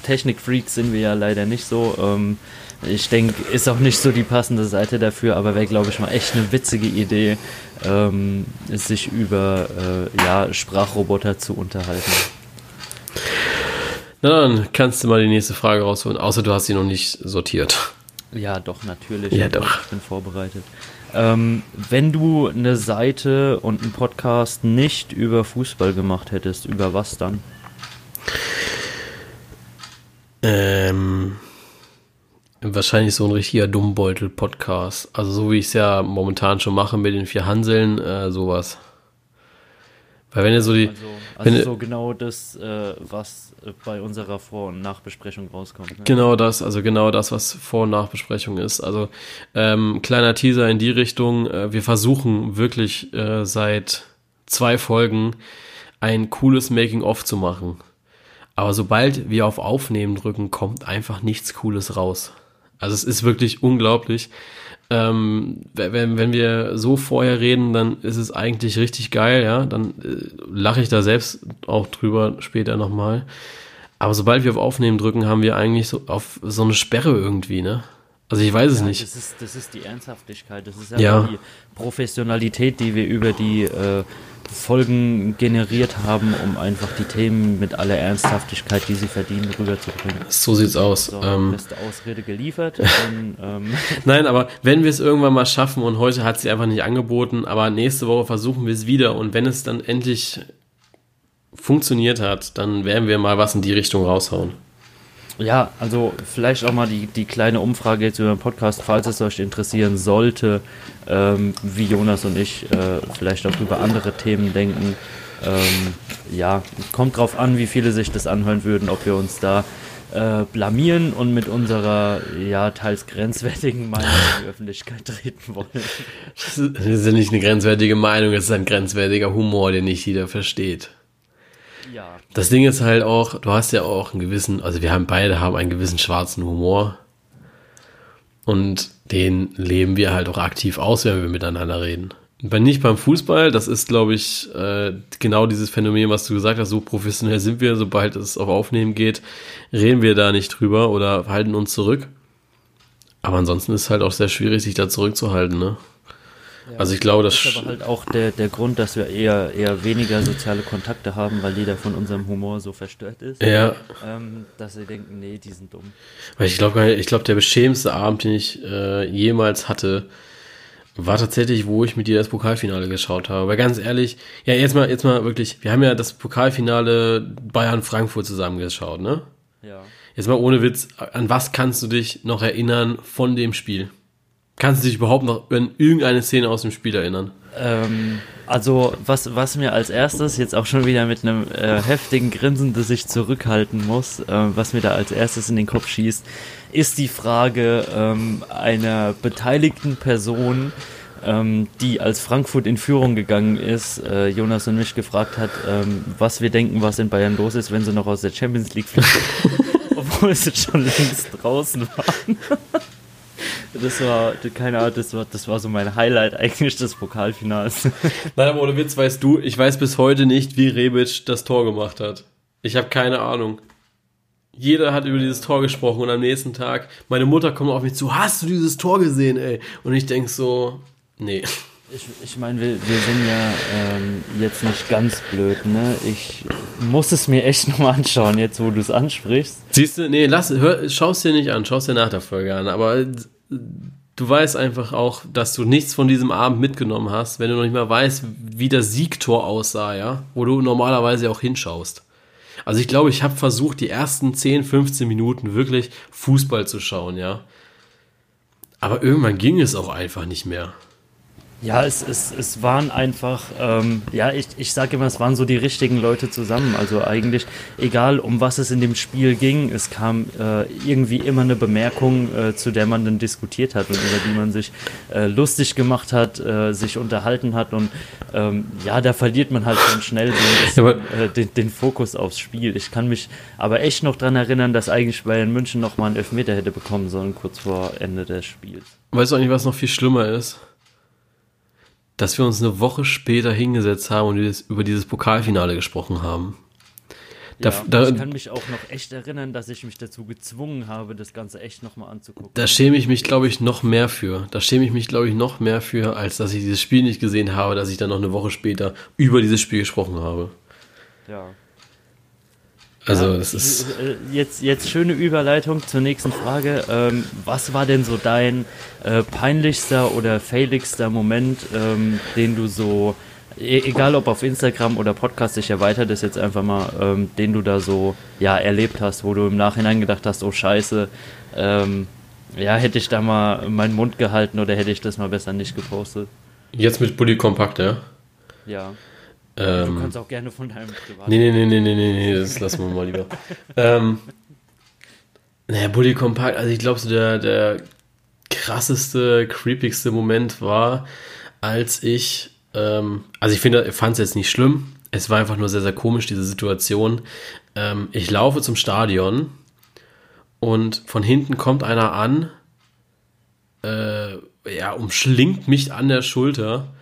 Technikfreaks sind wir ja leider nicht so. Ähm, ich denke, ist auch nicht so die passende Seite dafür, aber wäre, glaube ich, mal echt eine witzige Idee, ähm, sich über äh, ja, Sprachroboter zu unterhalten. Na dann kannst du mal die nächste Frage rausholen, außer du hast sie noch nicht sortiert. Ja, doch, natürlich. Ja, doch. Ich bin vorbereitet. Ähm, wenn du eine Seite und einen Podcast nicht über Fußball gemacht hättest, über was dann? Ähm, wahrscheinlich so ein richtiger Dummbeutel-Podcast. Also so wie ich es ja momentan schon mache mit den vier Hanseln, äh, sowas. Weil wenn ihr so die, Also, wenn also ihr- so genau das, äh, was äh, bei unserer Vor- und Nachbesprechung rauskommt. Ne? Genau das, also genau das, was Vor- und Nachbesprechung ist. Also ähm, kleiner Teaser in die Richtung. Äh, wir versuchen wirklich äh, seit zwei Folgen ein cooles Making-of zu machen. Aber sobald wir auf Aufnehmen drücken, kommt einfach nichts Cooles raus. Also es ist wirklich unglaublich. Ähm, wenn, wenn wir so vorher reden, dann ist es eigentlich richtig geil, ja. Dann äh, lache ich da selbst auch drüber später nochmal. Aber sobald wir auf Aufnehmen drücken, haben wir eigentlich so auf so eine Sperre irgendwie, ne? Also ich weiß es Ja, nicht. Das ist, das ist die Ernsthaftigkeit, das ist ja, Ja. die Professionalität, die wir über die äh, Folgen generiert haben, um einfach die Themen mit aller Ernsthaftigkeit, die sie verdienen, rüberzubringen. So sieht's aus. So, ähm, beste Ausrede geliefert. Und, ähm, Nein, aber wenn wir es irgendwann mal schaffen und heute hat sie einfach nicht angeboten, aber nächste Woche versuchen wir es wieder und wenn es dann endlich funktioniert hat, dann werden wir mal was in die Richtung raushauen. Ja, also vielleicht auch mal die, die kleine Umfrage jetzt über den Podcast, falls es euch interessieren sollte, ähm, wie Jonas und ich äh, vielleicht auch über andere Themen denken. Ähm, ja, kommt drauf an, wie viele sich das anhören würden, ob wir uns da äh, blamieren und mit unserer ja teils grenzwertigen Meinung in die Öffentlichkeit treten wollen. Das ist ja nicht eine grenzwertige Meinung, es ist ein grenzwertiger Humor, den nicht jeder versteht. Das Ding ist halt auch, du hast ja auch einen gewissen, also wir haben beide haben einen gewissen schwarzen Humor. Und den leben wir halt auch aktiv aus, wenn wir miteinander reden. Bei nicht beim Fußball, das ist, glaube ich, äh, genau dieses Phänomen, was du gesagt hast, so professionell sind wir, sobald es auf Aufnehmen geht, reden wir da nicht drüber oder halten uns zurück. Aber ansonsten ist es halt auch sehr schwierig, sich da zurückzuhalten, ne? Ja, also ich glaube, das ist aber halt auch der, der Grund, dass wir eher, eher weniger soziale Kontakte haben, weil jeder von unserem Humor so verstört ist. Ja. Ähm, dass sie denken, nee, die sind dumm. Weil ich glaube, ich glaube, der beschämendste Abend, den ich äh, jemals hatte, war tatsächlich, wo ich mit dir das Pokalfinale geschaut habe. Weil ganz ehrlich, ja, jetzt mal, jetzt mal wirklich, wir haben ja das Pokalfinale Bayern-Frankfurt zusammengeschaut, ne? Ja. Jetzt mal ohne Witz, an was kannst du dich noch erinnern von dem Spiel? Kannst du dich überhaupt noch an irgendeine Szene aus dem Spiel erinnern? Ähm, also, was, was mir als erstes, jetzt auch schon wieder mit einem äh, heftigen Grinsen, das ich zurückhalten muss, äh, was mir da als erstes in den Kopf schießt, ist die Frage ähm, einer beteiligten Person, ähm, die als Frankfurt in Führung gegangen ist, äh, Jonas und mich gefragt hat, ähm, was wir denken, was in Bayern los ist, wenn sie noch aus der Champions League fliegen, obwohl sie schon längst draußen waren. Das war, keine Ahnung, das war, das war so mein Highlight eigentlich des Pokalfinals. Nein, aber ohne Witz weißt du, ich weiß bis heute nicht, wie Rebic das Tor gemacht hat. Ich habe keine Ahnung. Jeder hat über dieses Tor gesprochen und am nächsten Tag, meine Mutter kommt auf mich zu, hast du dieses Tor gesehen, ey? Und ich denk so, nee. Ich, ich meine, wir, wir sind ja ähm, jetzt nicht ganz blöd, ne? Ich muss es mir echt nochmal anschauen, jetzt wo du es ansprichst. Siehst du, nee, lass, hör, schau es dir nicht an, schau es dir nach der Folge an, aber du weißt einfach auch, dass du nichts von diesem Abend mitgenommen hast, wenn du noch nicht mal weißt, wie das Siegtor aussah, ja, wo du normalerweise auch hinschaust. Also ich glaube, ich habe versucht, die ersten 10, 15 Minuten wirklich Fußball zu schauen, ja. Aber irgendwann ging es auch einfach nicht mehr. Ja, es, es, es waren einfach, ähm, ja, ich, ich sage immer, es waren so die richtigen Leute zusammen. Also eigentlich, egal um was es in dem Spiel ging, es kam äh, irgendwie immer eine Bemerkung, äh, zu der man dann diskutiert hat und über die man sich äh, lustig gemacht hat, äh, sich unterhalten hat. Und ähm, ja, da verliert man halt schon schnell so bisschen, äh, den, den Fokus aufs Spiel. Ich kann mich aber echt noch daran erinnern, dass eigentlich Bayern München nochmal einen Elfmeter hätte bekommen sollen, kurz vor Ende des Spiels. Weißt du eigentlich, was noch viel schlimmer ist? Dass wir uns eine Woche später hingesetzt haben und über dieses Pokalfinale gesprochen haben. Da, ja, da, ich kann mich auch noch echt erinnern, dass ich mich dazu gezwungen habe, das Ganze echt nochmal anzugucken. Da schäme ich mich, glaube ich, noch mehr für. Da schäme ich mich, glaube ich, noch mehr für, als dass ich dieses Spiel nicht gesehen habe, dass ich dann noch eine Woche später über dieses Spiel gesprochen habe. Ja. Also ja, es ist äh, jetzt jetzt schöne Überleitung zur nächsten Frage. Ähm, was war denn so dein äh, peinlichster oder failigster Moment, ähm, den du so, e egal ob auf Instagram oder Podcast, ich erweitere das jetzt einfach mal, ähm, den du da so ja erlebt hast, wo du im Nachhinein gedacht hast, oh Scheiße, ähm, ja hätte ich da mal meinen Mund gehalten oder hätte ich das mal besser nicht gepostet. Jetzt mit Bully Kompakt, ja? Ja. Ähm, du kannst auch gerne von deinem privaten. Nee, nee, nee, nee, nee, nee, nee, das lassen wir mal lieber. ähm, naja, Bully Compact, also ich glaube, so der, der krasseste, creepigste Moment war, als ich, ähm, also ich finde, fand es jetzt nicht schlimm. Es war einfach nur sehr, sehr komisch, diese Situation. Ähm, ich laufe zum Stadion und von hinten kommt einer an, äh, ja, umschlingt mich an der Schulter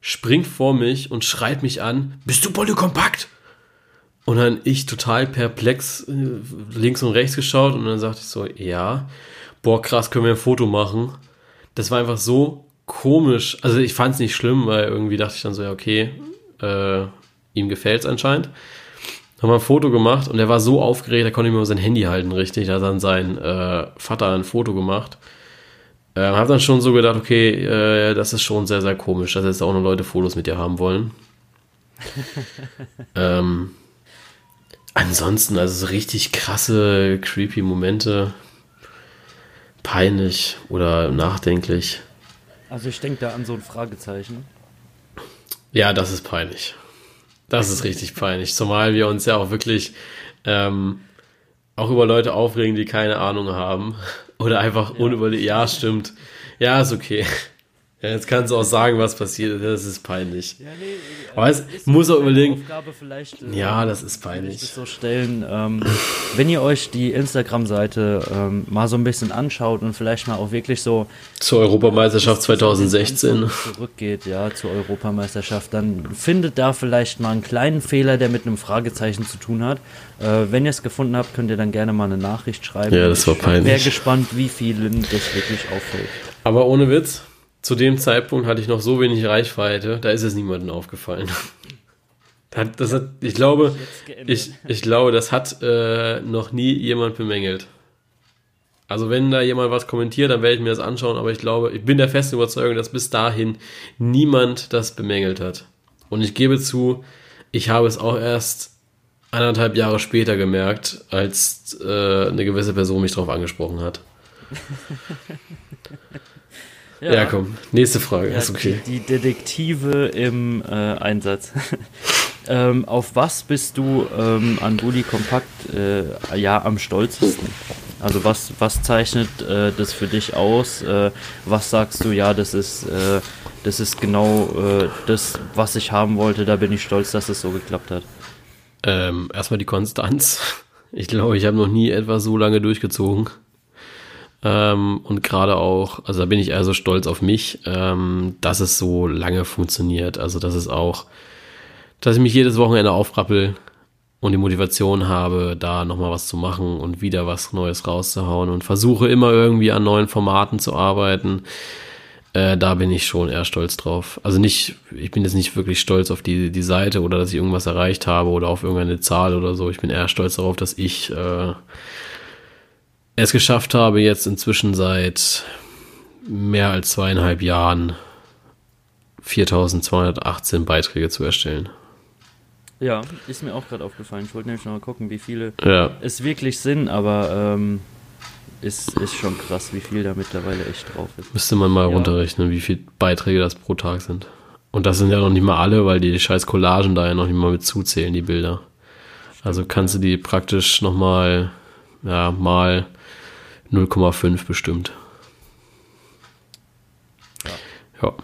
springt vor mich und schreit mich an, bist du Polykompakt? Und dann ich total perplex äh, links und rechts geschaut und dann sagte ich so, ja, boah, krass, können wir ein Foto machen. Das war einfach so komisch. Also ich fand es nicht schlimm, weil irgendwie dachte ich dann so, ja, okay, äh, ihm gefällt es anscheinend. Haben wir ein Foto gemacht und er war so aufgeregt, er konnte nicht mehr sein Handy halten, richtig. Da hat dann sein äh, Vater ein Foto gemacht. Äh, habe dann schon so gedacht, okay, äh, das ist schon sehr, sehr komisch, dass jetzt auch noch Leute Fotos mit dir haben wollen. ähm, ansonsten, also so richtig krasse, creepy Momente. Peinlich oder nachdenklich. Also ich denke da an so ein Fragezeichen. Ja, das ist peinlich. Das ist richtig peinlich. Zumal wir uns ja auch wirklich ähm, auch über Leute aufregen, die keine Ahnung haben. Oder einfach ja. unüberlegt. Ja, stimmt. Ja, ist okay. Ja, jetzt kannst du auch sagen, was passiert ist. Das ist peinlich. Ja, nee, Aber es muss auch überlegen. Äh, ja, das ist peinlich. Das so stellen. Ähm, wenn ihr euch die Instagram-Seite ähm, mal so ein bisschen anschaut und vielleicht mal auch wirklich so zur Europameisterschaft 2016 zurückgeht, ja, zur Europameisterschaft, dann findet da vielleicht mal einen kleinen Fehler, der mit einem Fragezeichen zu tun hat. Äh, wenn ihr es gefunden habt, könnt ihr dann gerne mal eine Nachricht schreiben. Ja, das war peinlich. Ich wäre gespannt, wie vielen das wirklich auffällt. Aber ohne Witz zu dem Zeitpunkt hatte ich noch so wenig Reichweite, da ist es niemandem aufgefallen. Das hat, ich glaube, ich, ich glaube, das hat äh, noch nie jemand bemängelt. Also wenn da jemand was kommentiert, dann werde ich mir das anschauen, aber ich glaube, ich bin der festen Überzeugung, dass bis dahin niemand das bemängelt hat. Und ich gebe zu, ich habe es auch erst anderthalb Jahre später gemerkt, als äh, eine gewisse Person mich darauf angesprochen hat. Ja, ja komm, nächste Frage, ja, ist okay. Die, die Detektive im äh, Einsatz. ähm, auf was bist du ähm, an Bully Kompakt äh, ja am stolzesten? Also was, was zeichnet äh, das für dich aus? Äh, was sagst du, ja, das ist, äh, das ist genau äh, das, was ich haben wollte, da bin ich stolz, dass es so geklappt hat. Ähm, erstmal die Konstanz. Ich glaube, ich habe noch nie etwas so lange durchgezogen. Ähm, und gerade auch, also da bin ich eher so stolz auf mich, ähm, dass es so lange funktioniert. Also dass es auch, dass ich mich jedes Wochenende aufrappel und die Motivation habe, da nochmal was zu machen und wieder was Neues rauszuhauen und versuche immer irgendwie an neuen Formaten zu arbeiten. Äh, da bin ich schon eher stolz drauf. Also nicht, ich bin jetzt nicht wirklich stolz auf die, die Seite oder dass ich irgendwas erreicht habe oder auf irgendeine Zahl oder so. Ich bin eher stolz darauf, dass ich äh, es geschafft habe, jetzt inzwischen seit mehr als zweieinhalb Jahren 4218 Beiträge zu erstellen. Ja, ist mir auch gerade aufgefallen. Ich wollte nämlich noch mal gucken, wie viele ja. es wirklich sind, aber ähm, ist, ist schon krass, wie viel da mittlerweile echt drauf ist. Müsste man mal ja. runterrechnen, wie viele Beiträge das pro Tag sind. Und das sind ja noch nicht mal alle, weil die scheiß Collagen da ja noch nicht mal mit zuzählen, die Bilder. Also kannst du die praktisch nochmal ja, mal 0,5 bestimmt. Ja. ja.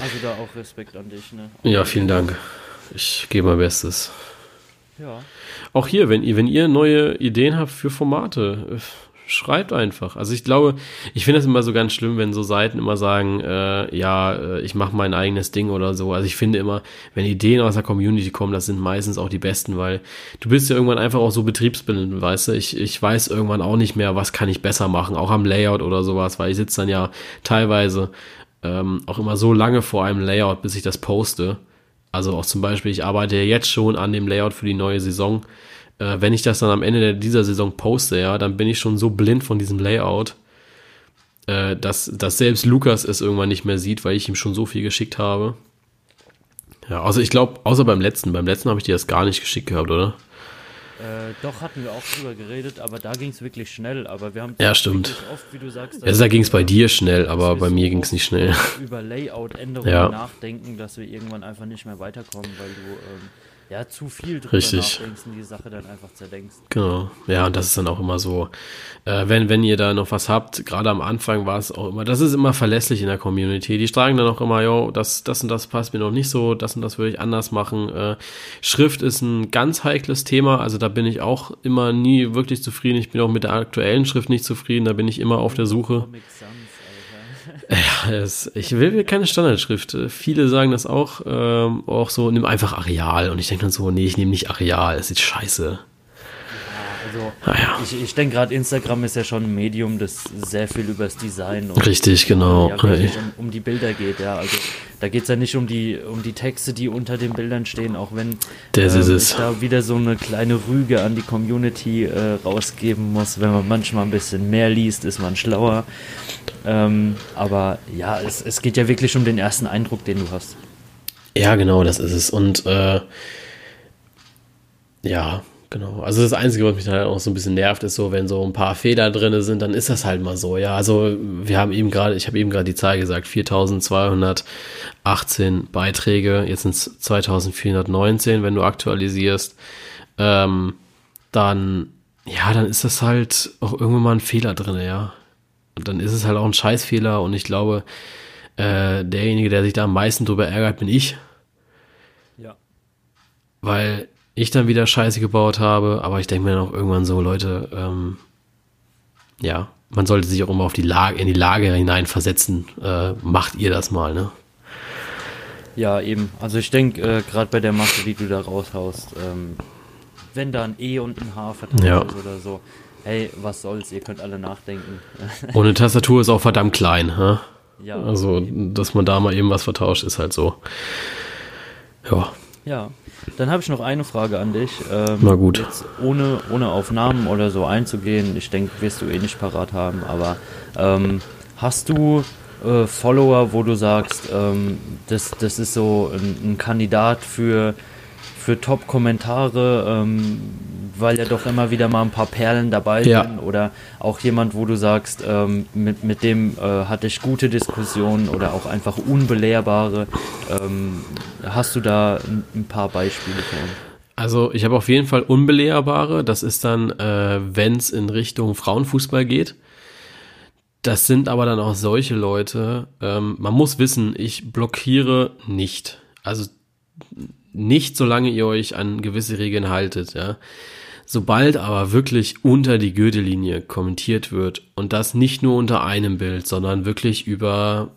Also da auch Respekt an dich, ne? Ja, vielen Dank. Ich gebe mein Bestes. Ja. Auch hier, wenn ihr, wenn ihr neue Ideen habt für Formate, schreibt einfach. Also ich glaube, ich finde das immer so ganz schlimm, wenn so Seiten immer sagen, äh, ja, äh, ich mache mein eigenes Ding oder so. Also ich finde immer, wenn Ideen aus der Community kommen, das sind meistens auch die besten, weil du bist ja irgendwann einfach auch so betriebsbildend, weißt du. Ich, ich weiß irgendwann auch nicht mehr, was kann ich besser machen, auch am Layout oder sowas, weil ich sitze dann ja teilweise ähm, auch immer so lange vor einem Layout, bis ich das poste. Also auch zum Beispiel, ich arbeite ja jetzt schon an dem Layout für die neue Saison äh, wenn ich das dann am Ende dieser Saison poste, ja, dann bin ich schon so blind von diesem Layout, äh, dass, dass selbst Lukas es irgendwann nicht mehr sieht, weil ich ihm schon so viel geschickt habe. Ja, also ich glaube, außer beim letzten, beim letzten habe ich dir das gar nicht geschickt gehabt, oder? Äh, doch, hatten wir auch drüber geredet, aber da ging es wirklich schnell. Aber wir haben ja, stimmt. oft, wie du sagst. Ja, da ging es bei dir schnell, aber bei mir ging es nicht schnell. Über Layout-Änderungen ja. nachdenken, dass wir irgendwann einfach nicht mehr weiterkommen, weil du ähm, ja, zu viel drüber Richtig. nachdenkst und die Sache dann einfach zerdenkst. Genau. Ja, und das ist dann auch immer so, äh, wenn, wenn ihr da noch was habt, gerade am Anfang war es auch immer, das ist immer verlässlich in der Community. Die fragen dann auch immer, jo, das, das und das passt mir noch nicht so, das und das würde ich anders machen. Äh, Schrift ist ein ganz heikles Thema, also da bin ich auch immer nie wirklich zufrieden. Ich bin auch mit der aktuellen Schrift nicht zufrieden, da bin ich immer auf der Suche. Comic ja, es, ich will keine Standardschrift. Viele sagen das auch, ähm, auch so, nimm einfach Areal. Und ich denke dann so, nee, ich nehme nicht Areal, es sieht scheiße. Also, ah, ja. ich, ich denke gerade, Instagram ist ja schon ein Medium, das sehr viel über das Design und Richtig, genau. Ja, um, um, die Bilder geht, ja. Also da geht es ja nicht um die, um die Texte, die unter den Bildern stehen, auch wenn das ähm, ich da wieder so eine kleine Rüge an die Community äh, rausgeben muss. Wenn man manchmal ein bisschen mehr liest, ist man schlauer. Ähm, aber ja, es, es geht ja wirklich um den ersten Eindruck, den du hast. Ja, genau, das ist es. Und äh, ja, Genau. Also das Einzige, was mich halt auch so ein bisschen nervt, ist so, wenn so ein paar Fehler drin sind, dann ist das halt mal so. Ja, also wir haben eben gerade, ich habe eben gerade die Zahl gesagt, 4218 Beiträge, jetzt sind es 2419, wenn du aktualisierst. Ähm, dann ja, dann ist das halt auch irgendwann mal ein Fehler drin, ja. Und dann ist es halt auch ein Scheißfehler und ich glaube, äh, derjenige, der sich da am meisten drüber ärgert, bin ich. Ja. Weil ich dann wieder Scheiße gebaut habe, aber ich denke mir dann auch irgendwann so, Leute, ähm, ja, man sollte sich auch immer auf die Lage, in die Lage hineinversetzen. Äh, macht ihr das mal, ne? Ja, eben. Also ich denke, äh, gerade bei der Masse, die du da raushaust, ähm, wenn da ein E und ein H vertauscht Ja. ist oder so, hey, was soll's, ihr könnt alle nachdenken. Und eine Tastatur ist auch verdammt klein, hä? ja, Also, dass man da mal eben was vertauscht, ist halt so. Ja, ja. Dann habe ich noch eine Frage an dich. Ähm, Na gut. Jetzt ohne, ohne auf Namen oder so einzugehen, ich denke, wirst du eh nicht parat haben, aber ähm, hast du äh, Follower, wo du sagst, ähm, das, das ist so ein, ein Kandidat für, für Top-Kommentare, ähm, weil ja doch immer wieder mal ein paar Perlen dabei Ja. sind oder auch jemand, wo du sagst, ähm, mit, mit dem äh, hatte ich gute Diskussionen oder auch einfach unbelehrbare. Ähm, hast du da ein, ein paar Beispiele für uns? Also ich habe auf jeden Fall unbelehrbare. Das ist dann, äh, wenn es in Richtung Frauenfußball geht. Das sind aber dann auch solche Leute. Ähm, man muss wissen, ich blockiere nicht. Also nicht, solange ihr euch an gewisse Regeln haltet. Ja. Sobald aber wirklich unter die Gürtellinie kommentiert wird und das nicht nur unter einem Bild, sondern wirklich über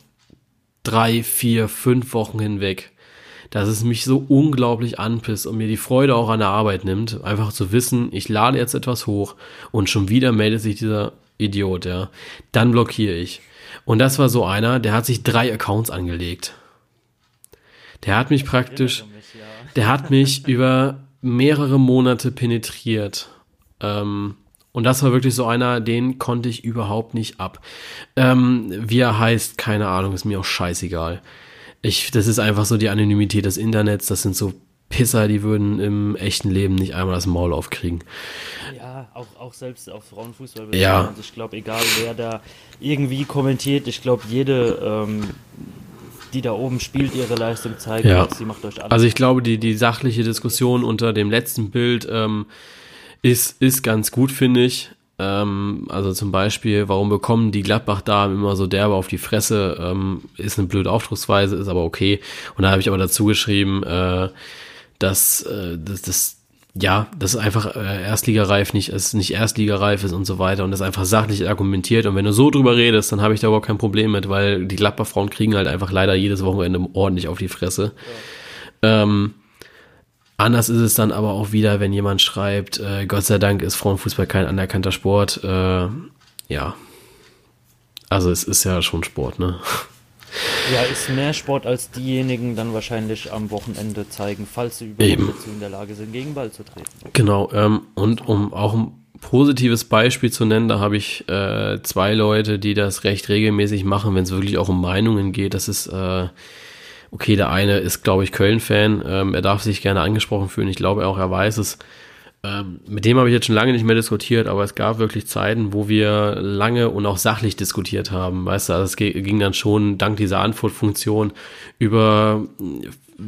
drei, vier, fünf Wochen hinweg, dass es mich so unglaublich anpisst und mir die Freude auch an der Arbeit nimmt, einfach zu wissen, ich lade jetzt etwas hoch und schon wieder meldet sich dieser Idiot, ja. Dann blockiere ich. Und das war so einer, der hat sich drei Accounts angelegt. Der hat mich praktisch, der hat mich über mehrere Monate penetriert. Ähm, und das war wirklich so einer, den konnte ich überhaupt nicht ab. Ähm, wie er heißt, keine Ahnung, ist mir auch scheißegal. Ich, das ist einfach so die Anonymität des Internets. Das sind so Pisser, die würden im echten Leben nicht einmal das Maul aufkriegen. Ja, auch, auch selbst auf Frauenfußball. Ja. Ich glaube, egal wer da irgendwie kommentiert, ich glaube, jede, ähm, die da oben spielt, ihre Leistung zeigt, Ja. sie macht euch alles. Also ich glaube, die, die sachliche Diskussion unter dem letzten Bild ähm, ist, ist ganz gut, finde ich. Ähm, also zum Beispiel, warum bekommen die Gladbach-Damen immer so derbe auf die Fresse? Ähm, ist eine blöde Aufdrucksweise, ist aber okay. Und da habe ich aber dazu geschrieben, äh, dass äh, das, das ja, das ist einfach äh, erstligareif nicht, es nicht erstligareif ist und so weiter und das einfach sachlich argumentiert. Und wenn du so drüber redest, dann habe ich da überhaupt kein Problem mit, weil die Gladbach-Frauen kriegen halt einfach leider jedes Wochenende ordentlich auf die Fresse. Ähm, anders ist es dann aber auch wieder, wenn jemand schreibt, äh, Gott sei Dank ist Frauenfußball kein anerkannter Sport. Äh, ja. Also es ist ja schon Sport, ne? Ja, ist mehr Sport als diejenigen dann wahrscheinlich am Wochenende zeigen, falls sie überhaupt dazu in der Lage sind, gegen Ball zu treten. Genau, ähm, und um auch ein positives Beispiel zu nennen, da habe ich äh, zwei Leute, die das recht regelmäßig machen, wenn es wirklich auch um Meinungen geht. Das ist, äh, okay, der eine ist, glaube ich, Köln-Fan, ähm, er darf sich gerne angesprochen fühlen, ich glaube auch, er weiß es. Ähm, mit dem habe ich jetzt schon lange nicht mehr diskutiert, aber es gab wirklich Zeiten, wo wir lange und auch sachlich diskutiert haben. Weißt du, also es ging dann schon dank dieser Antwortfunktion über,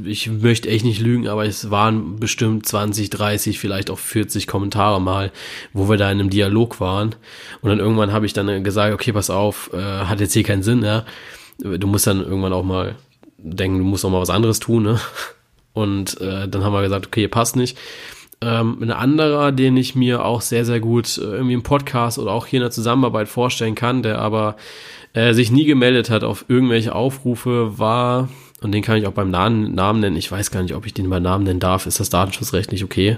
ich möchte echt nicht lügen, aber es waren bestimmt 20, 30, vielleicht auch 40 Kommentare mal, wo wir da in einem Dialog waren. Und dann irgendwann habe ich dann gesagt, okay, pass auf, äh, hat jetzt hier keinen Sinn, ja. Du musst dann irgendwann auch mal denken, du musst auch mal was anderes tun, ne? Und äh, dann haben wir gesagt, okay, passt nicht. Ähm, ein anderer, den ich mir auch sehr, sehr gut äh, irgendwie im Podcast oder auch hier in der Zusammenarbeit vorstellen kann, der aber äh, sich nie gemeldet hat auf irgendwelche Aufrufe, war, und den kann ich auch beim Namen, Namen nennen, ich weiß gar nicht, ob ich den beim Namen nennen darf, ist das datenschutzrechtlich okay?